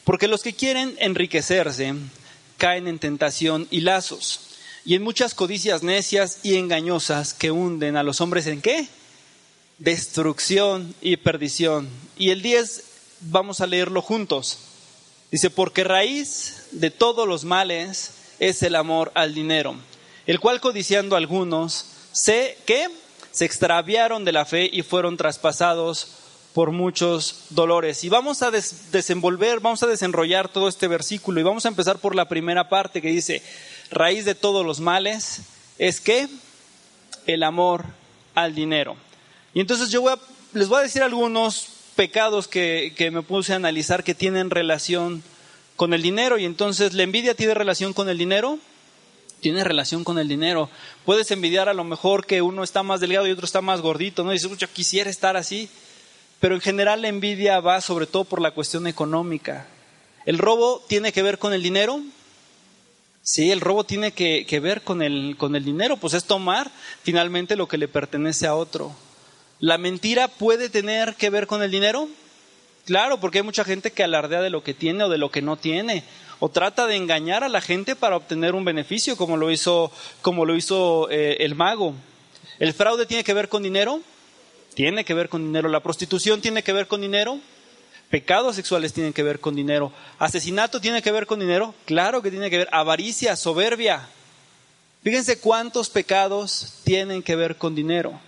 porque los que quieren enriquecerse caen en tentación y lazos, y en muchas codicias necias y engañosas que hunden a los hombres en qué? Destrucción y perdición. Y el 10 vamos a leerlo juntos. Dice, porque raíz de todos los males es el amor al dinero, el cual codiciando algunos, sé que se extraviaron de la fe y fueron traspasados por muchos dolores. Y vamos a desenvolver, vamos a desenrollar todo este versículo y vamos a empezar por la primera parte que dice, raíz de todos los males es que el amor al dinero. Y entonces yo les voy a decir algunos pecados que, que me puse a analizar que tienen relación con el dinero. Y entonces, ¿la envidia tiene relación con el dinero? Tiene relación con el dinero. Puedes envidiar a lo mejor que uno está más delgado y otro está más gordito, ¿no? Y dices, quisiera estar así. Pero en general la envidia va sobre todo por la cuestión económica. ¿El robo tiene que ver con el dinero? Sí, el robo tiene que, que ver con el, con el dinero, pues es tomar finalmente lo que le pertenece a otro. ¿La mentira puede tener que ver con el dinero? Claro, porque hay mucha gente que alardea de lo que tiene o de lo que no tiene, o trata de engañar a la gente para obtener un beneficio, como lo hizo, como lo hizo eh, el mago. ¿El fraude tiene que ver con dinero? Tiene que ver con dinero. ¿La prostitución tiene que ver con dinero? Pecados sexuales tienen que ver con dinero. ¿Asesinato tiene que ver con dinero? Claro que tiene que ver. Avaricia, soberbia. Fíjense cuántos pecados tienen que ver con dinero.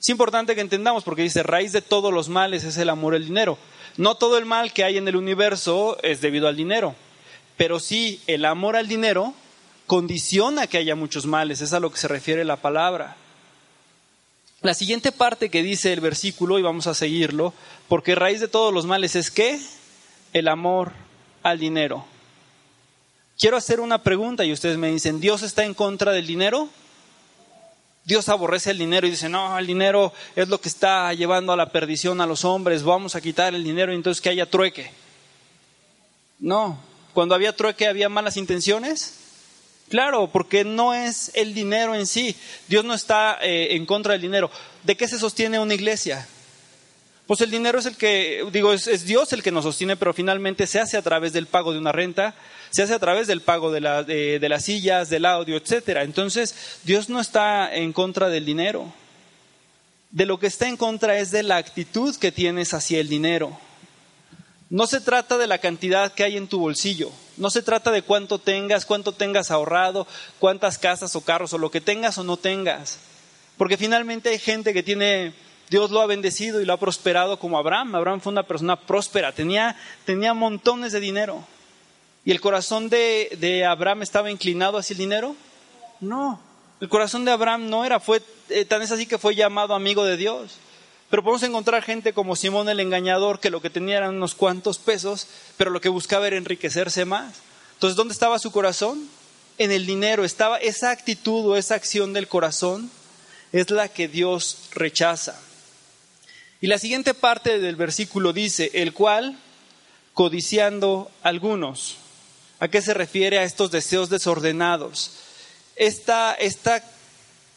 Es importante que entendamos porque dice, raíz de todos los males es el amor al dinero. No todo el mal que hay en el universo es debido al dinero, pero sí el amor al dinero condiciona que haya muchos males, es a lo que se refiere la palabra. La siguiente parte que dice el versículo, y vamos a seguirlo, porque raíz de todos los males es que el amor al dinero. Quiero hacer una pregunta y ustedes me dicen, ¿Dios está en contra del dinero? Dios aborrece el dinero y dice, no, el dinero es lo que está llevando a la perdición a los hombres, vamos a quitar el dinero y entonces que haya trueque. No, cuando había trueque había malas intenciones. Claro, porque no es el dinero en sí. Dios no está eh, en contra del dinero. ¿De qué se sostiene una iglesia? Pues el dinero es el que, digo, es, Dios el que nos sostiene, pero finalmente se hace a través del pago de una renta, se hace a través del pago de, de las sillas, del audio, etcétera. Entonces, Dios no está en contra del dinero. De lo que está en contra es de la actitud que tienes hacia el dinero. No se trata de la cantidad que hay en tu bolsillo, no se trata de cuánto tengas, cuánto tengas ahorrado, cuántas casas o carros o lo que tengas o no tengas. Porque finalmente hay gente que tiene Dios lo ha bendecido y lo ha prosperado como Abraham. Abraham fue una persona próspera, tenía, tenía montones de dinero. ¿Y el corazón de, de, Abraham estaba inclinado hacia el dinero? No. El corazón de Abraham no era, fue eh, tan es así que fue llamado amigo de Dios. Pero podemos encontrar gente como Simón el engañador, que lo que tenía eran unos cuantos pesos, pero lo que buscaba era enriquecerse más. Entonces, ¿dónde estaba su corazón? En el dinero. Estaba esa actitud o esa acción del corazón es la que Dios rechaza. Y la siguiente parte del versículo dice, el cual, codiciando algunos. ¿A qué se refiere a estos deseos desordenados? Esta, esta,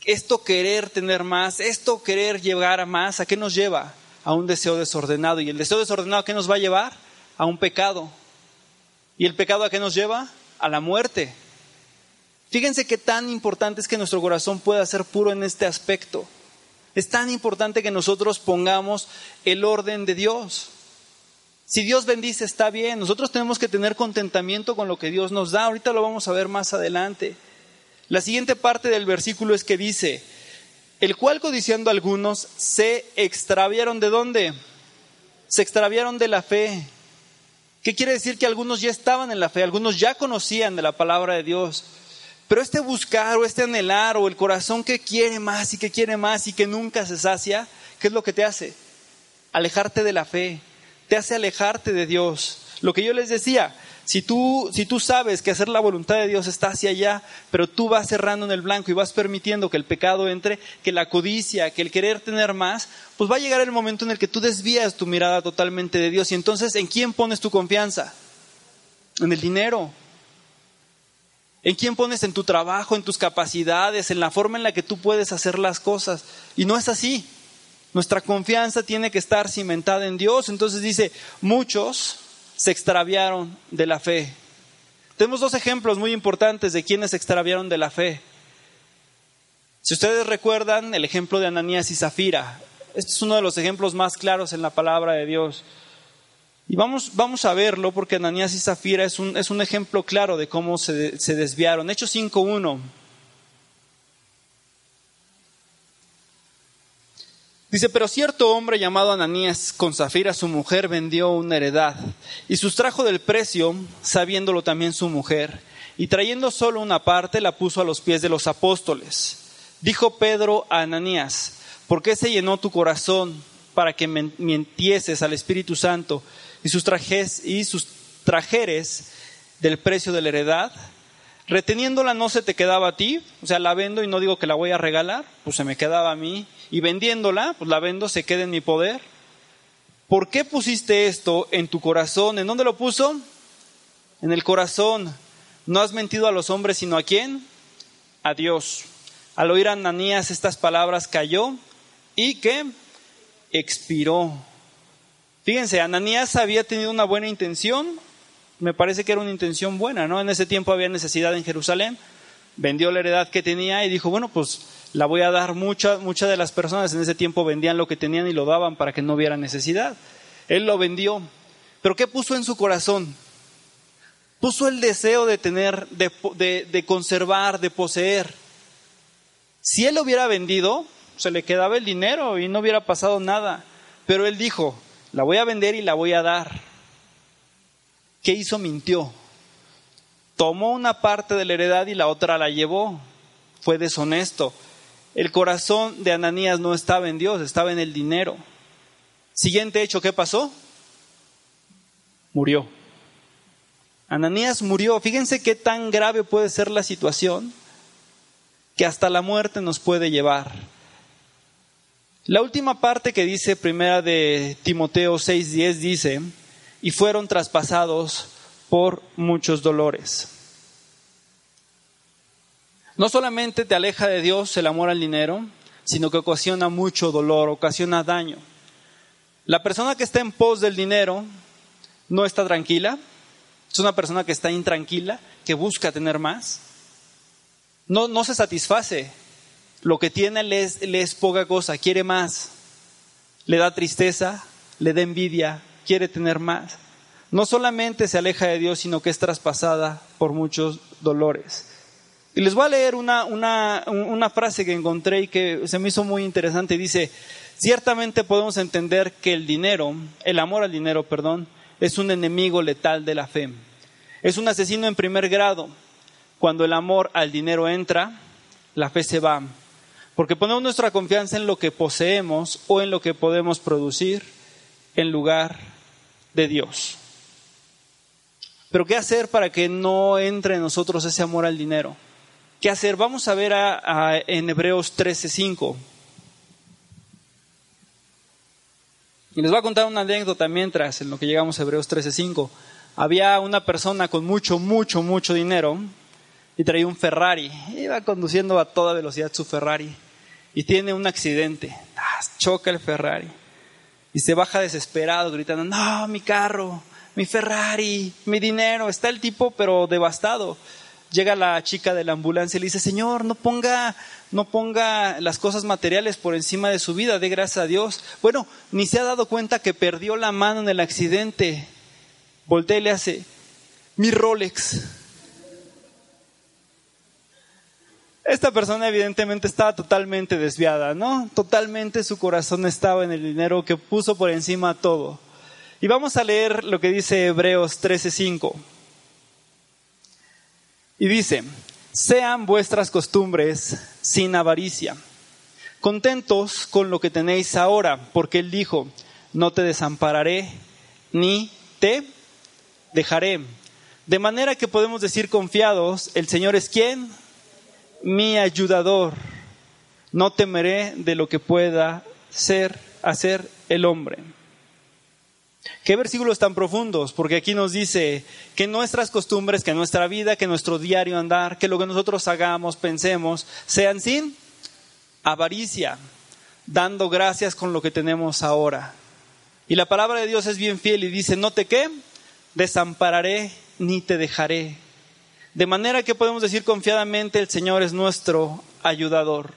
esto querer tener más, esto querer llegar a más, ¿a qué nos lleva? A un deseo desordenado. ¿Y el deseo desordenado a qué nos va a llevar? A un pecado. ¿Y el pecado a qué nos lleva? A la muerte. Fíjense qué tan importante es que nuestro corazón pueda ser puro en este aspecto. Es tan importante que nosotros pongamos el orden de Dios. Si Dios bendice, está bien. Nosotros tenemos que tener contentamiento con lo que Dios nos da. Ahorita lo vamos a ver más adelante. La siguiente parte del versículo es que dice, el cual codiciando algunos se extraviaron de dónde? Se extraviaron de la fe. ¿Qué quiere decir? Que algunos ya estaban en la fe, algunos ya conocían de la palabra de Dios. Pero este buscar o este anhelar o el corazón que quiere más y que quiere más y que nunca se sacia, ¿qué es lo que te hace? Alejarte de la fe, te hace alejarte de Dios. Lo que yo les decía, si tú, si tú sabes que hacer la voluntad de Dios está hacia allá, pero tú vas cerrando en el blanco y vas permitiendo que el pecado entre, que la codicia, que el querer tener más, pues va a llegar el momento en el que tú desvías tu mirada totalmente de Dios. Y entonces, ¿en quién pones tu confianza? En el dinero, ¿En quién pones en tu trabajo, en tus capacidades, en la forma en la que tú puedes hacer las cosas? Y no es así. Nuestra confianza tiene que estar cimentada en Dios. Entonces dice, muchos se extraviaron de la fe. Tenemos dos ejemplos muy importantes de quienes se extraviaron de la fe. Si ustedes recuerdan el ejemplo de Ananías y Zafira, este es uno de los ejemplos más claros en la palabra de Dios. Y vamos, vamos a verlo porque Ananías y Zafira es un, es un ejemplo claro de cómo se, se desviaron. Hechos 5.1. Dice, pero cierto hombre llamado Ananías con Zafira, su mujer, vendió una heredad y sustrajo del precio, sabiéndolo también su mujer, y trayendo solo una parte la puso a los pies de los apóstoles. Dijo Pedro a Ananías, ¿por qué se llenó tu corazón para que mintieses al Espíritu Santo y sus, trajes, y sus trajeres del precio de la heredad, reteniéndola no se te quedaba a ti, o sea, la vendo y no digo que la voy a regalar, pues se me quedaba a mí, y vendiéndola, pues la vendo, se queda en mi poder. ¿Por qué pusiste esto en tu corazón? ¿En dónde lo puso? En el corazón. No has mentido a los hombres, sino a quién? A Dios. Al oír a Ananías estas palabras cayó y que expiró. Fíjense, Ananías había tenido una buena intención, me parece que era una intención buena, ¿no? En ese tiempo había necesidad en Jerusalén, vendió la heredad que tenía y dijo, bueno, pues la voy a dar. Muchas muchas de las personas en ese tiempo vendían lo que tenían y lo daban para que no hubiera necesidad. Él lo vendió. Pero ¿qué puso en su corazón? Puso el deseo de tener, de, de conservar, de poseer. Si él lo hubiera vendido, se le quedaba el dinero y no hubiera pasado nada. Pero él dijo, la voy a vender y la voy a dar. ¿Qué hizo? Mintió. Tomó una parte de la heredad y la otra la llevó. Fue deshonesto. El corazón de Ananías no estaba en Dios, estaba en el dinero. Siguiente hecho, ¿qué pasó? Murió. Ananías murió. Fíjense qué tan grave puede ser la situación que hasta la muerte nos puede llevar. La última parte que dice primera de Timoteo 6:10 dice, y fueron traspasados por muchos dolores. No solamente te aleja de Dios el amor al dinero, sino que ocasiona mucho dolor, ocasiona daño. La persona que está en pos del dinero no está tranquila, es una persona que está intranquila, que busca tener más. No, no se satisface. Lo que tiene le le es poca cosa, quiere más. Le da tristeza, le da envidia, quiere tener más. No solamente se aleja de Dios, sino que es traspasada por muchos dolores. Y les voy a leer una, una, una frase que encontré y que se me hizo muy interesante. Dice, ciertamente podemos entender que el dinero, el amor al dinero, perdón, es un enemigo letal de la fe. Es un asesino en primer grado. Cuando el amor al dinero entra, la fe se va. Porque ponemos nuestra confianza en lo que poseemos o en lo que podemos producir en lugar de Dios. Pero ¿qué hacer para que no entre en nosotros ese amor al dinero? ¿Qué hacer? Vamos a ver en Hebreos 13:5. Y les voy a contar una anécdota mientras, en lo que llegamos a Hebreos 13:5. Había una persona con mucho, mucho, mucho dinero y traía un Ferrari. Iba conduciendo a toda velocidad su Ferrari y tiene un accidente. Ah, choca el Ferrari y se baja desesperado gritando, no, mi carro, mi Ferrari, mi dinero. Está el tipo pero devastado llega la chica de la ambulancia y le dice, Señor, no ponga, no ponga las cosas materiales por encima de su vida, dé gracias a Dios. Bueno, ni se ha dado cuenta que perdió la mano en el accidente. Voltea y le hace, mi Rolex. Esta persona evidentemente estaba totalmente desviada, ¿no? Totalmente su corazón estaba en el dinero que puso por encima todo. Y vamos a leer lo que dice Hebreos 13:5. Y dice, sean vuestras costumbres sin avaricia, contentos con lo que tenéis ahora, porque Él dijo, no te desampararé ni te dejaré. De manera que podemos decir confiados, el Señor es quien? Mi ayudador. No temeré de lo que pueda ser, hacer el hombre. Qué versículos tan profundos, porque aquí nos dice que nuestras costumbres, que nuestra vida, que nuestro diario andar, que lo que nosotros hagamos, pensemos, sean sin avaricia, dando gracias con lo que tenemos ahora. Y la palabra de Dios es bien fiel y dice, no te qué, desampararé ni te dejaré. De manera que podemos decir confiadamente, el Señor es nuestro ayudador.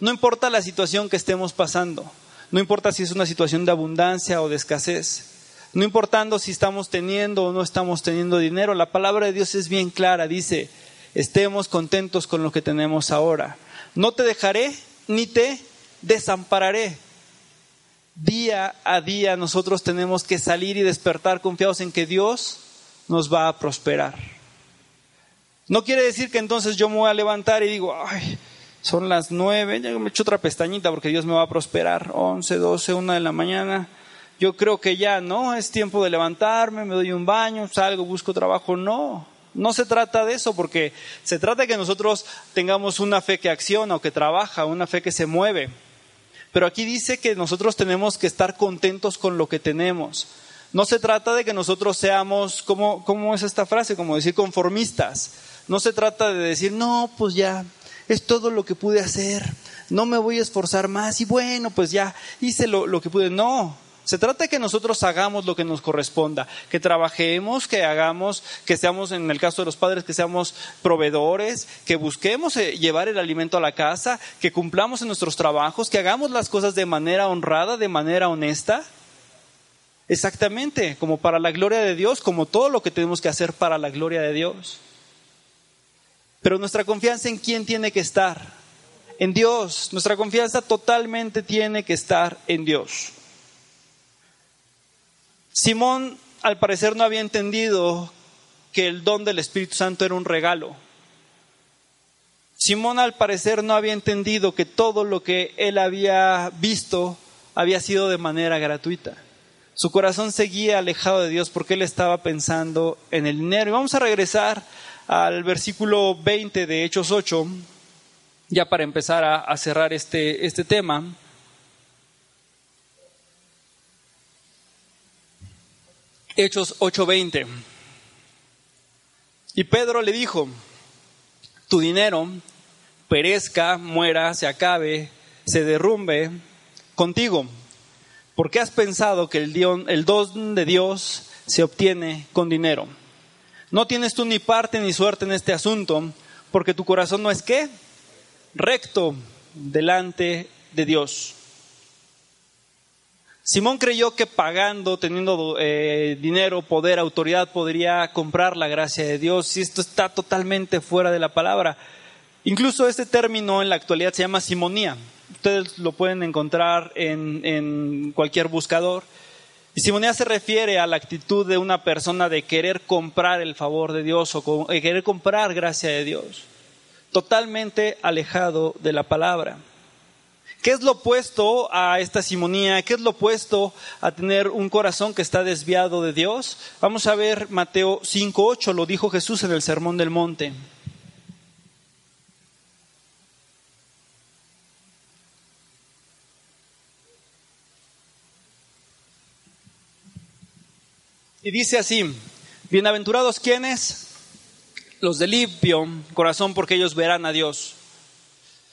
No importa la situación que estemos pasando, no importa si es una situación de abundancia o de escasez, no importando si estamos teniendo o no estamos teniendo dinero, la palabra de Dios es bien clara, dice, estemos contentos con lo que tenemos ahora. No te dejaré ni te desampararé. Día a día nosotros tenemos que salir y despertar confiados en que Dios nos va a prosperar. No quiere decir que entonces yo me voy a levantar y digo, ay, son las nueve, ya me echo otra pestañita porque Dios me va a prosperar. Once, doce, una de la mañana yo creo que ya no, es tiempo de levantarme, me doy un baño, salgo, busco trabajo. No, no se trata de eso, porque se trata de que nosotros tengamos una fe que acciona o que trabaja, una fe que se mueve. Pero aquí dice que nosotros tenemos que estar contentos con lo que tenemos. No se trata de que nosotros seamos, ¿cómo, cómo es esta frase? Como decir conformistas. No se trata de decir, no, pues ya, es todo lo que pude hacer, no me voy a esforzar más y bueno, pues ya hice lo, lo que pude. No, se trata de que nosotros hagamos lo que nos corresponda, que trabajemos, que hagamos, que seamos, en el caso de los padres, que seamos proveedores, que busquemos eh, llevar el alimento a la casa, que cumplamos en nuestros trabajos, que hagamos las cosas de manera honrada, de manera honesta. Exactamente, como para la gloria de Dios, como todo lo que tenemos que hacer para la gloria de Dios. Pero nuestra confianza en quién tiene que estar? en Dios. Nuestra confianza totalmente tiene que estar en Dios. Simón al parecer no había entendido que el don del Espíritu Santo era un regalo. Simón al parecer no había entendido que todo lo que él había visto había sido de manera gratuita. Su corazón seguía alejado de Dios porque él estaba pensando en el dinero. Y vamos a regresar al versículo 20 de Hechos 8, ya para empezar a, cerrar este, este tema. Hechos 8:20. Y Pedro le dijo, tu dinero perezca, muera, se acabe, se derrumbe contigo ¿Por qué has pensado que el don de Dios se obtiene con dinero? No tienes tú ni parte ni suerte en este asunto, porque tu corazón no es qué? Recto delante de Dios. Simón creyó que pagando, teniendo eh, dinero, poder, autoridad, podría comprar la gracia de Dios. Y esto está totalmente fuera de la palabra. Incluso este término en la actualidad se llama simonía. Ustedes lo pueden encontrar en, cualquier buscador. Y simonía se refiere a la actitud de una persona de querer comprar el favor de Dios o de querer comprar gracia de Dios. Totalmente alejado de la palabra. ¿Qué es lo opuesto a esta simonía? ¿Qué es lo opuesto a tener un corazón que está desviado de Dios? Vamos a ver Mateo 5.8, lo dijo Jesús en el Sermón del Monte. Y dice así, bienaventurados quienes, los de limpio corazón, porque ellos verán a Dios.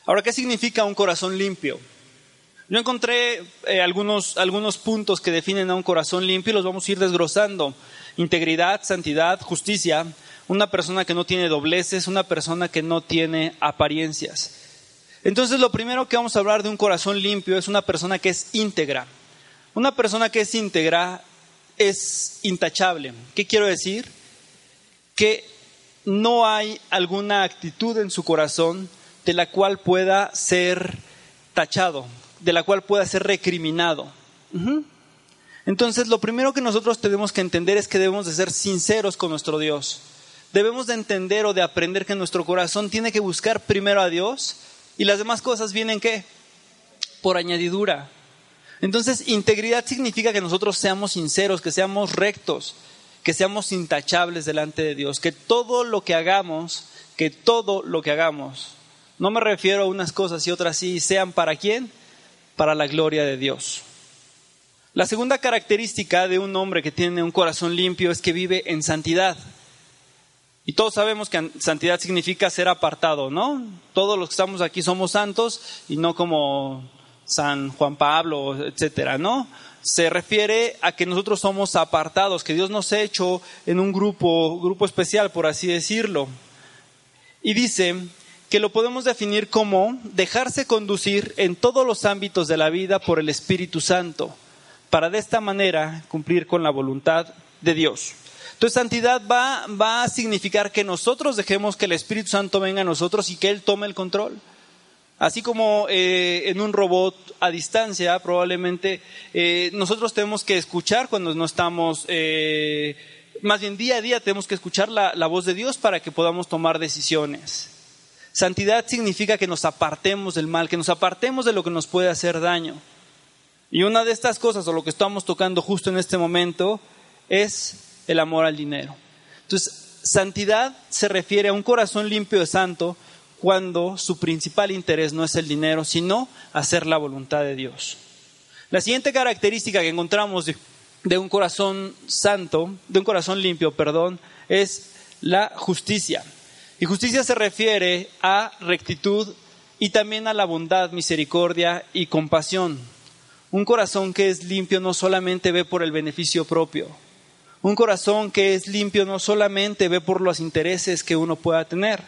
Ahora, ¿qué significa un corazón limpio? Yo encontré eh, algunos, algunos puntos que definen a un corazón limpio y los vamos a ir desglosando. Integridad, santidad, justicia, una persona que no tiene dobleces, una persona que no tiene apariencias. Entonces, lo primero que vamos a hablar de un corazón limpio es una persona que es íntegra. Una persona que es íntegra es intachable. ¿Qué quiero decir? Que no hay alguna actitud en su corazón de la cual pueda ser tachado, de la cual pueda ser recriminado. Entonces, lo primero que nosotros tenemos que entender es que debemos de ser sinceros con nuestro Dios. Debemos de entender o de aprender que nuestro corazón tiene que buscar primero a Dios y las demás cosas vienen qué? Por añadidura. Entonces, integridad significa que nosotros seamos sinceros, que seamos rectos, que seamos intachables delante de Dios, que todo lo que hagamos, que todo lo que hagamos, no me refiero a unas cosas y otras sí, sean para quién? Para la gloria de Dios. La segunda característica de un hombre que tiene un corazón limpio es que vive en santidad. Y todos sabemos que santidad significa ser apartado, ¿no? Todos los que estamos aquí somos santos y no como San Juan Pablo, etcétera, ¿no? Se refiere a que nosotros somos apartados, que Dios nos ha hecho en un grupo, grupo especial, por así decirlo. Y dice que lo podemos definir como dejarse conducir en todos los ámbitos de la vida por el Espíritu Santo, para de esta manera cumplir con la voluntad de Dios. Entonces, santidad va, a significar que nosotros dejemos que el Espíritu Santo venga a nosotros y que Él tome el control. Así como eh, en un robot a distancia, probablemente eh, nosotros tenemos que escuchar cuando no estamos, eh, más bien día a día tenemos que escuchar la voz de Dios para que podamos tomar decisiones. Santidad significa que nos apartemos del mal, que nos apartemos de lo que nos puede hacer daño. Y una de estas cosas, o lo que estamos tocando justo en este momento, es el amor al dinero. Entonces, santidad se refiere a un corazón limpio de santo cuando su principal interés no es el dinero, sino hacer la voluntad de Dios. La siguiente característica que encontramos de, un corazón santo, de un corazón limpio, perdón, es la justicia. Y justicia se refiere a rectitud y también a la bondad, misericordia y compasión. Un corazón que es limpio no solamente ve por el beneficio propio. Un corazón que es limpio no solamente ve por los intereses que uno pueda tener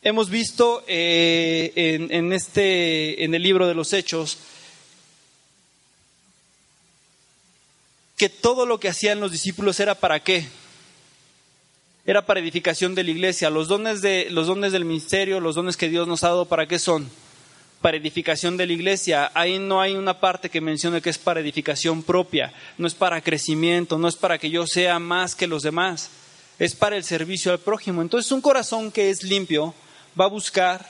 Hemos visto eh, en, este, en el libro de los Hechos que todo lo que hacían los discípulos era para qué? Era para edificación de la iglesia. Los dones, de, los dones del ministerio, los dones que Dios nos ha dado, ¿para qué son? Para edificación de la iglesia. Ahí no hay una parte que mencione que es para edificación propia, no es para crecimiento, no es para que yo sea más que los demás, es para el servicio al prójimo. Entonces un corazón que es limpio va a buscar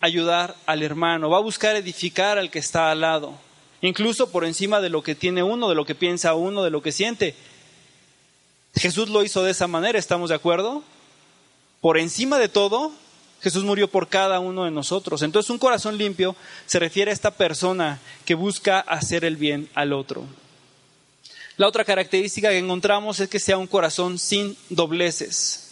ayudar al hermano, va a buscar edificar al que está al lado, incluso por encima de lo que tiene uno, de lo que piensa uno, de lo que siente. Jesús lo hizo de esa manera, ¿estamos de acuerdo? Por encima de todo, Jesús murió por cada uno de nosotros. Entonces un corazón limpio se refiere a esta persona que busca hacer el bien al otro. La otra característica que encontramos es que sea un corazón sin dobleces.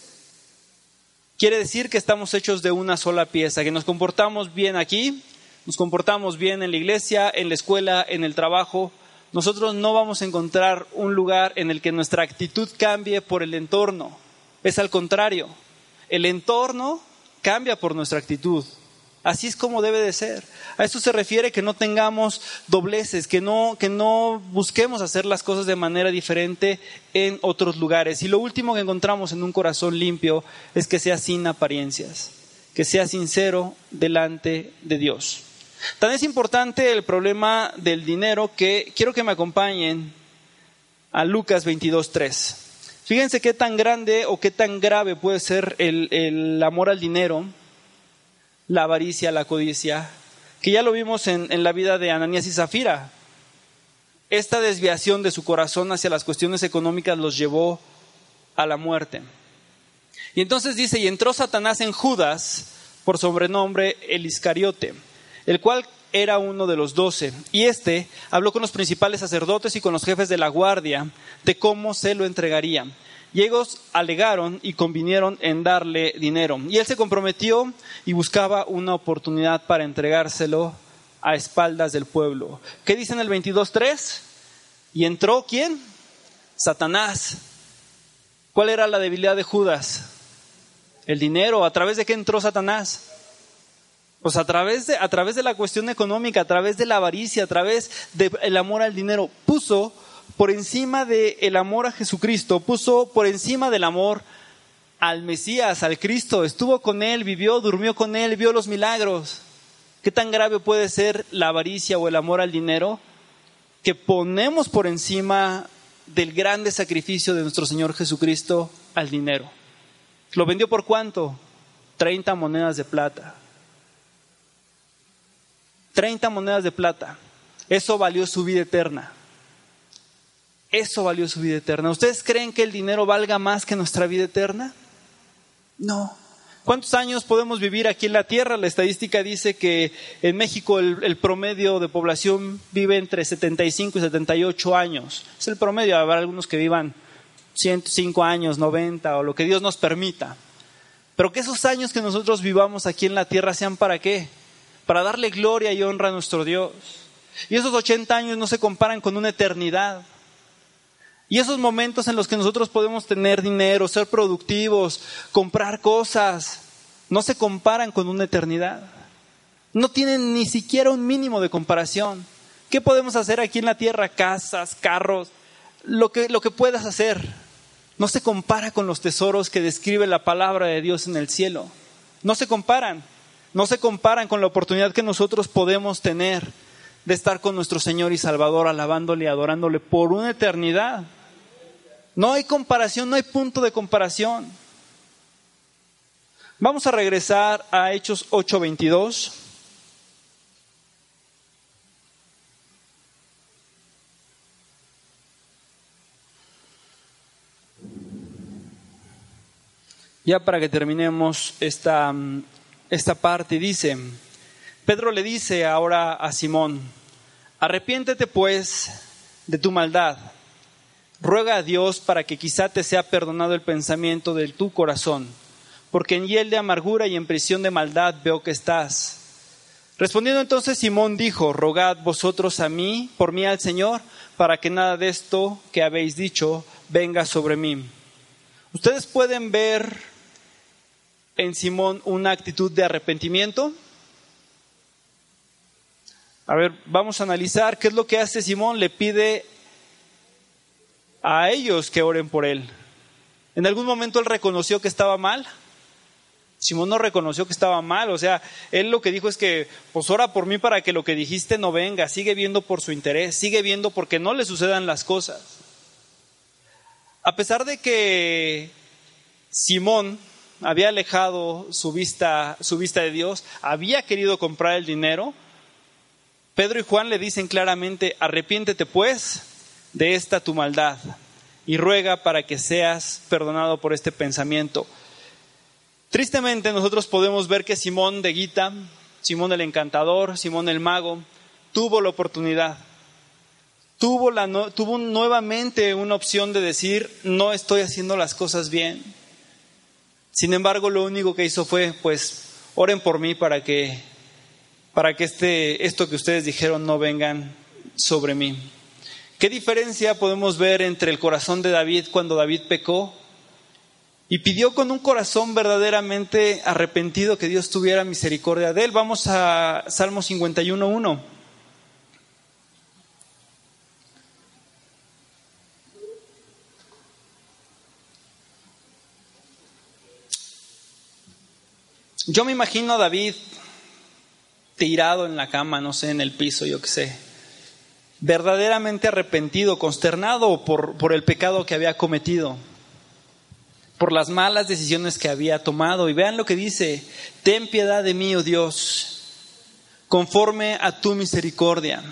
Quiere decir que estamos hechos de una sola pieza, que nos comportamos bien aquí, nos comportamos bien en la iglesia, en la escuela, en el trabajo, nosotros no vamos a encontrar un lugar en el que nuestra actitud cambie por el entorno. Es al contrario. El entorno cambia por nuestra actitud. Así es como debe de ser. A eso se refiere que no tengamos dobleces, que no, que no busquemos hacer las cosas de manera diferente en otros lugares. Y lo último que encontramos en un corazón limpio es que sea sin apariencias, que sea sincero delante de Dios. Tan es importante el problema del dinero que quiero que me acompañen a Lucas 22.3. Fíjense qué tan grande o qué tan grave puede ser el, amor al dinero, la avaricia, la codicia, que ya lo vimos en, en la vida de Ananías y Zafira. Esta desviación de su corazón hacia las cuestiones económicas los llevó a la muerte. Y entonces dice, y entró Satanás en Judas, por sobrenombre el Iscariote el cual era uno de los doce. Y éste habló con los principales sacerdotes y con los jefes de la guardia de cómo se lo entregaría. Y ellos alegaron y convinieron en darle dinero. Y él se comprometió y buscaba una oportunidad para entregárselo a espaldas del pueblo. ¿Qué dice en el 22.3? Y entró quién? Satanás. ¿Cuál era la debilidad de Judas? El dinero. ¿A través de qué entró Satanás? Pues a través de, a través de la cuestión económica, a través de la avaricia, a través del amor al dinero, puso por encima del amor a Jesucristo, puso por encima del amor al Mesías, al Cristo, estuvo con él, vivió, durmió con él, vio los milagros. ¿Qué tan grave puede ser la avaricia o el amor al dinero que ponemos por encima del grande sacrificio de nuestro Señor Jesucristo al dinero? ¿Lo vendió por cuánto? 30 monedas de plata. 30 monedas de plata. Eso valió su vida eterna. Eso valió su vida eterna. ¿Ustedes creen que el dinero valga más que nuestra vida eterna? No. ¿Cuántos años podemos vivir aquí en la Tierra? La estadística dice que en México el, promedio de población vive entre 75 y 78 años. Es el promedio. Habrá algunos que vivan 105 años, 90 o lo que Dios nos permita. Pero que esos años que nosotros vivamos aquí en la Tierra sean para qué? Para darle gloria y honra a nuestro Dios. Y esos 80 años no se comparan con una eternidad. Y esos momentos en los que nosotros podemos tener dinero, ser productivos, comprar cosas, no se comparan con una eternidad. No tienen ni siquiera un mínimo de comparación. ¿Qué podemos hacer aquí en la tierra? Casas, carros, lo que, lo que puedas hacer. No se compara con los tesoros que describe la palabra de Dios en el cielo. No se comparan no se comparan con la oportunidad que nosotros podemos tener de estar con nuestro Señor y Salvador, alabándole y adorándole por una eternidad. No hay comparación, no hay punto de comparación. Vamos a regresar a Hechos 8:22. Ya para que terminemos esta mm, esta parte dice, Pedro le dice ahora a Simón, arrepiéntete pues de tu maldad, ruega a Dios para que quizá te sea perdonado el pensamiento de tu corazón, porque en hiel de amargura y en prisión de maldad veo que estás. Respondiendo entonces Simón dijo, rogad vosotros a mí, por mí al Señor, para que nada de esto que habéis dicho venga sobre mí. Ustedes pueden ver en Simón una actitud de arrepentimiento? A ver, vamos a analizar qué es lo que hace Simón. Le pide a ellos que oren por él. En algún momento él reconoció que estaba mal. Simón no reconoció que estaba mal, o sea, él lo que dijo es que, pues ora por mí para que lo que dijiste no venga, sigue viendo por su interés, sigue viendo porque no le sucedan las cosas. A pesar de que Simón había alejado su vista, su vista de Dios, había querido comprar el dinero, Pedro y Juan le dicen claramente, arrepiéntete pues de esta tu maldad y ruega para que seas perdonado por este pensamiento. Tristemente nosotros podemos ver que Simón de Guita, Simón el encantador, Simón el mago, tuvo la oportunidad, tuvo, la, tuvo nuevamente una opción de decir, no estoy haciendo las cosas bien. Sin embargo, lo único que hizo fue, pues, oren por mí para que, para que este, esto que ustedes dijeron no vengan sobre mí. ¿Qué diferencia podemos ver entre el corazón de David cuando David pecó y pidió con un corazón verdaderamente arrepentido que Dios tuviera misericordia de él? Vamos a Salmo 51.1. Yo me imagino a David tirado en la cama, no sé, en el piso, yo qué sé, verdaderamente arrepentido, consternado por, por el pecado que había cometido, por las malas decisiones que había tomado. Y vean lo que dice, ten piedad de mí, oh Dios, conforme a tu misericordia,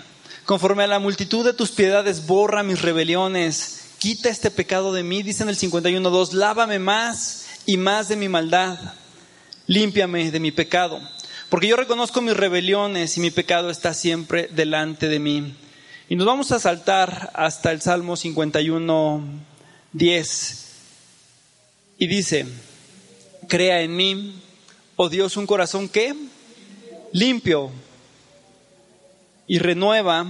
conforme a la multitud de tus piedades, borra mis rebeliones, quita este pecado de mí, dice en el 51.2, lávame más y más de mi maldad, límpiame de mi pecado. Porque yo reconozco mis rebeliones y mi pecado está siempre delante de mí. Y nos vamos a saltar hasta el Salmo 51, 10. Y dice, crea en mí, oh Dios, un corazón que limpio y renueva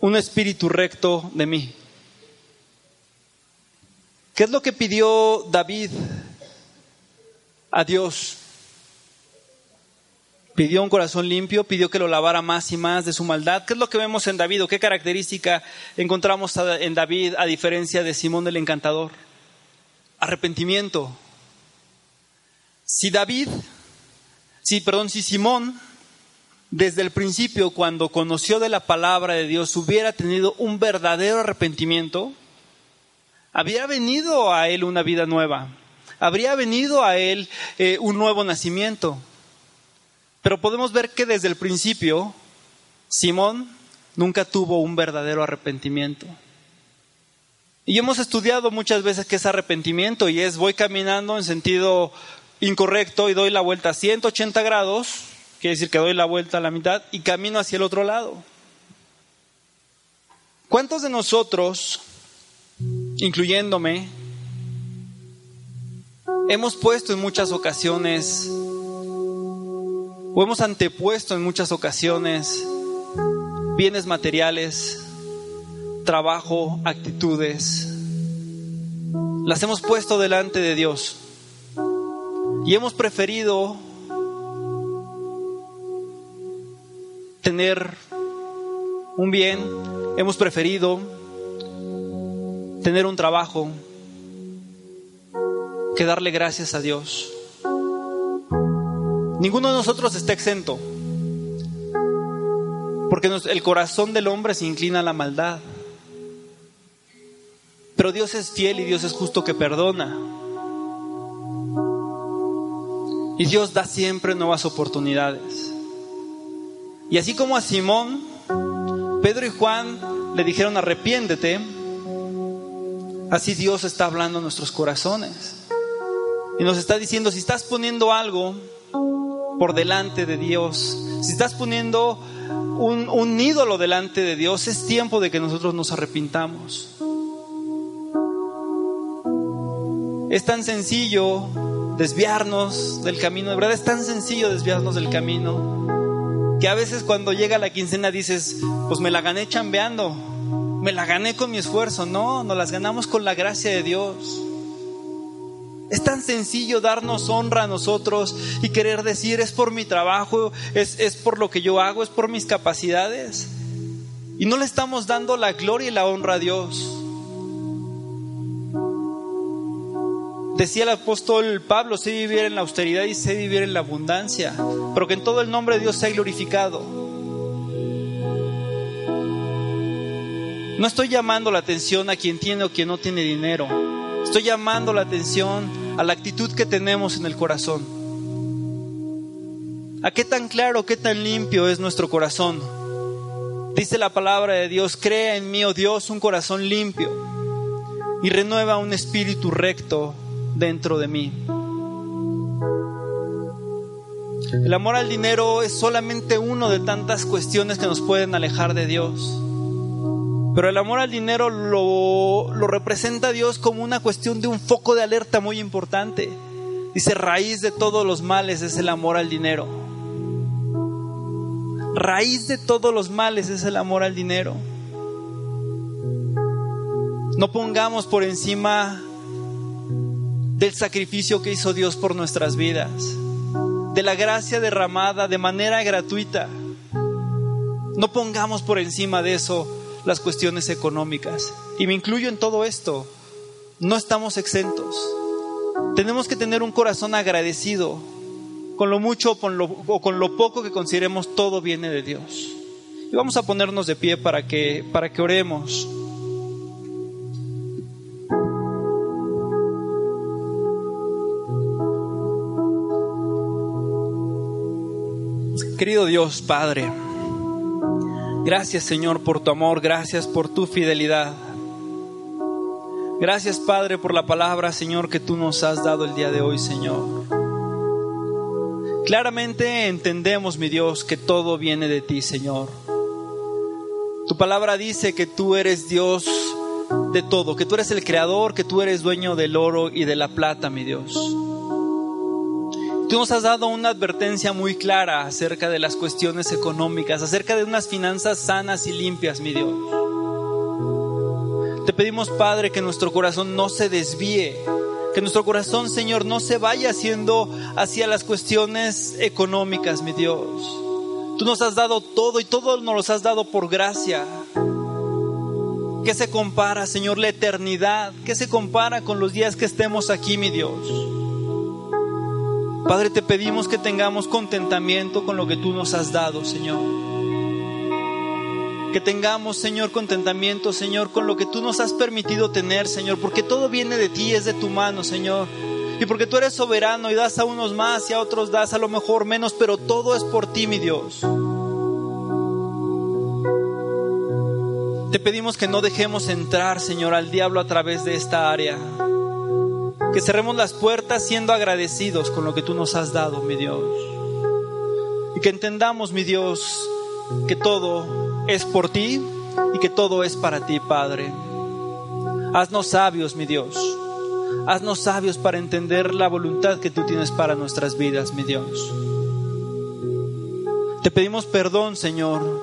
un espíritu recto de mí. ¿Qué es lo que pidió David a Dios? Pidió un corazón limpio, pidió que lo lavara más y más de su maldad. ¿Qué es lo que vemos en David o qué característica encontramos en David a diferencia de Simón el Encantador? Arrepentimiento. Si David, si, perdón, si Simón desde el principio, cuando conoció de la palabra de Dios, hubiera tenido un verdadero arrepentimiento, habría venido a él una vida nueva, habría venido a él eh, un nuevo nacimiento. Pero podemos ver que desde el principio Simón nunca tuvo un verdadero arrepentimiento. Y hemos estudiado muchas veces qué es arrepentimiento y es voy caminando en sentido incorrecto y doy la vuelta a 180 grados, quiere decir que doy la vuelta a la mitad y camino hacia el otro lado. ¿Cuántos de nosotros, incluyéndome, hemos puesto en muchas ocasiones o hemos antepuesto en muchas ocasiones bienes materiales, trabajo, actitudes. Las hemos puesto delante de Dios y hemos preferido tener un bien, hemos preferido tener un trabajo que darle gracias a Dios. Ninguno de nosotros está exento. Porque el corazón del hombre se inclina a la maldad. Pero Dios es fiel y Dios es justo que perdona. Y Dios da siempre nuevas oportunidades. Y así como a Simón, Pedro y Juan le dijeron arrepiéntete, así Dios está hablando a nuestros corazones. Y nos está diciendo, si estás poniendo algo por delante de Dios, si estás poniendo un, un ídolo delante de Dios, es tiempo de que nosotros nos arrepintamos. Es tan sencillo desviarnos del camino, de verdad es tan sencillo desviarnos del camino, que a veces cuando llega la quincena dices, pues me la gané chambeando, me la gané con mi esfuerzo, no, nos las ganamos con la gracia de Dios. Es tan sencillo darnos honra a nosotros y querer decir es por mi trabajo, es, es por lo que yo hago, es por mis capacidades. Y no le estamos dando la gloria y la honra a Dios. Decía el apóstol Pablo, sé vivir en la austeridad y sé vivir en la abundancia, pero que en todo el nombre de Dios sea glorificado. No estoy llamando la atención a quien tiene o quien no tiene dinero. Estoy llamando la atención a la actitud que tenemos en el corazón. ¿A qué tan claro, qué tan limpio es nuestro corazón? Dice la palabra de Dios, crea en mí, oh Dios, un corazón limpio y renueva un espíritu recto dentro de mí. El amor al dinero es solamente uno de tantas cuestiones que nos pueden alejar de Dios. Pero el amor al dinero lo, lo, representa Dios como una cuestión de un foco de alerta muy importante. Dice, raíz de todos los males es el amor al dinero. Raíz de todos los males es el amor al dinero. No pongamos por encima del sacrificio que hizo Dios por nuestras vidas, de la gracia derramada de manera gratuita. No pongamos por encima de eso las cuestiones económicas. Y me incluyo en todo esto. No estamos exentos. Tenemos que tener un corazón agradecido. Con lo mucho o con lo, o con lo poco que consideremos, todo viene de Dios. Y vamos a ponernos de pie para que, para que oremos. Querido Dios, Padre, gracias Señor por tu amor, gracias por tu fidelidad. Gracias Padre por la palabra, Señor, que tú nos has dado el día de hoy, Señor. Claramente entendemos, mi Dios, que todo viene de ti, Señor. Tu palabra dice que tú eres Dios de todo, que tú eres el creador, que tú eres dueño del oro y de la plata, mi Dios. Tú nos has dado una advertencia muy clara acerca de las cuestiones económicas, acerca de unas finanzas sanas y limpias, mi Dios. Te pedimos, Padre, que nuestro corazón no se desvíe, que nuestro corazón, Señor, no se vaya haciendo hacia las cuestiones económicas, mi Dios. Tú nos has dado todo y todo nos lo has dado por gracia. ¿Qué se compara, Señor, la eternidad? ¿Qué se compara con los días que estemos aquí, mi Dios? Padre, te pedimos que tengamos contentamiento con lo que tú nos has dado, Señor. Que tengamos, Señor, contentamiento, Señor, con lo que tú nos has permitido tener, Señor, porque todo viene de ti, es de tu mano, Señor. Y porque tú eres soberano y das a unos más y a otros das a lo mejor menos, pero todo es por ti, mi Dios. Te pedimos que no dejemos entrar, Señor, al diablo a través de esta área que cerremos las puertas siendo agradecidos con lo que tú nos has dado, mi Dios. Y que entendamos, mi Dios, que todo es por ti y que todo es para ti, Padre. Haznos sabios, mi Dios. Haznos sabios para entender la voluntad que tú tienes para nuestras vidas, mi Dios. Te pedimos perdón, Señor,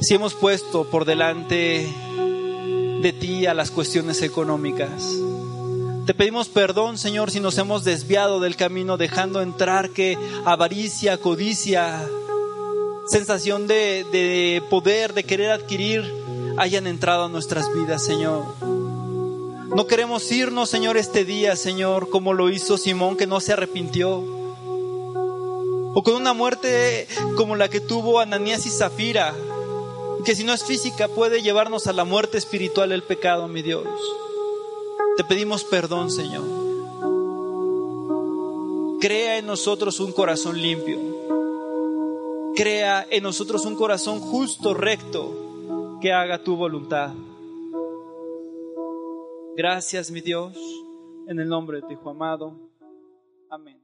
si hemos puesto por delante de ti a las cuestiones económicas. Te pedimos perdón, Señor, si nos hemos desviado del camino, dejando entrar que avaricia, codicia, sensación de, poder, de querer adquirir, hayan entrado a nuestras vidas, Señor. No queremos irnos, Señor, este día, Señor, como lo hizo Simón, que no se arrepintió. O con una muerte como la que tuvo Ananías y Zafira, que si no es física puede llevarnos a la muerte espiritual el pecado, mi Dios. Te pedimos perdón, Señor. Crea en nosotros un corazón limpio. Crea en nosotros un corazón justo, recto, que haga tu voluntad. Gracias, mi Dios, en el nombre de tu Hijo amado. Amén.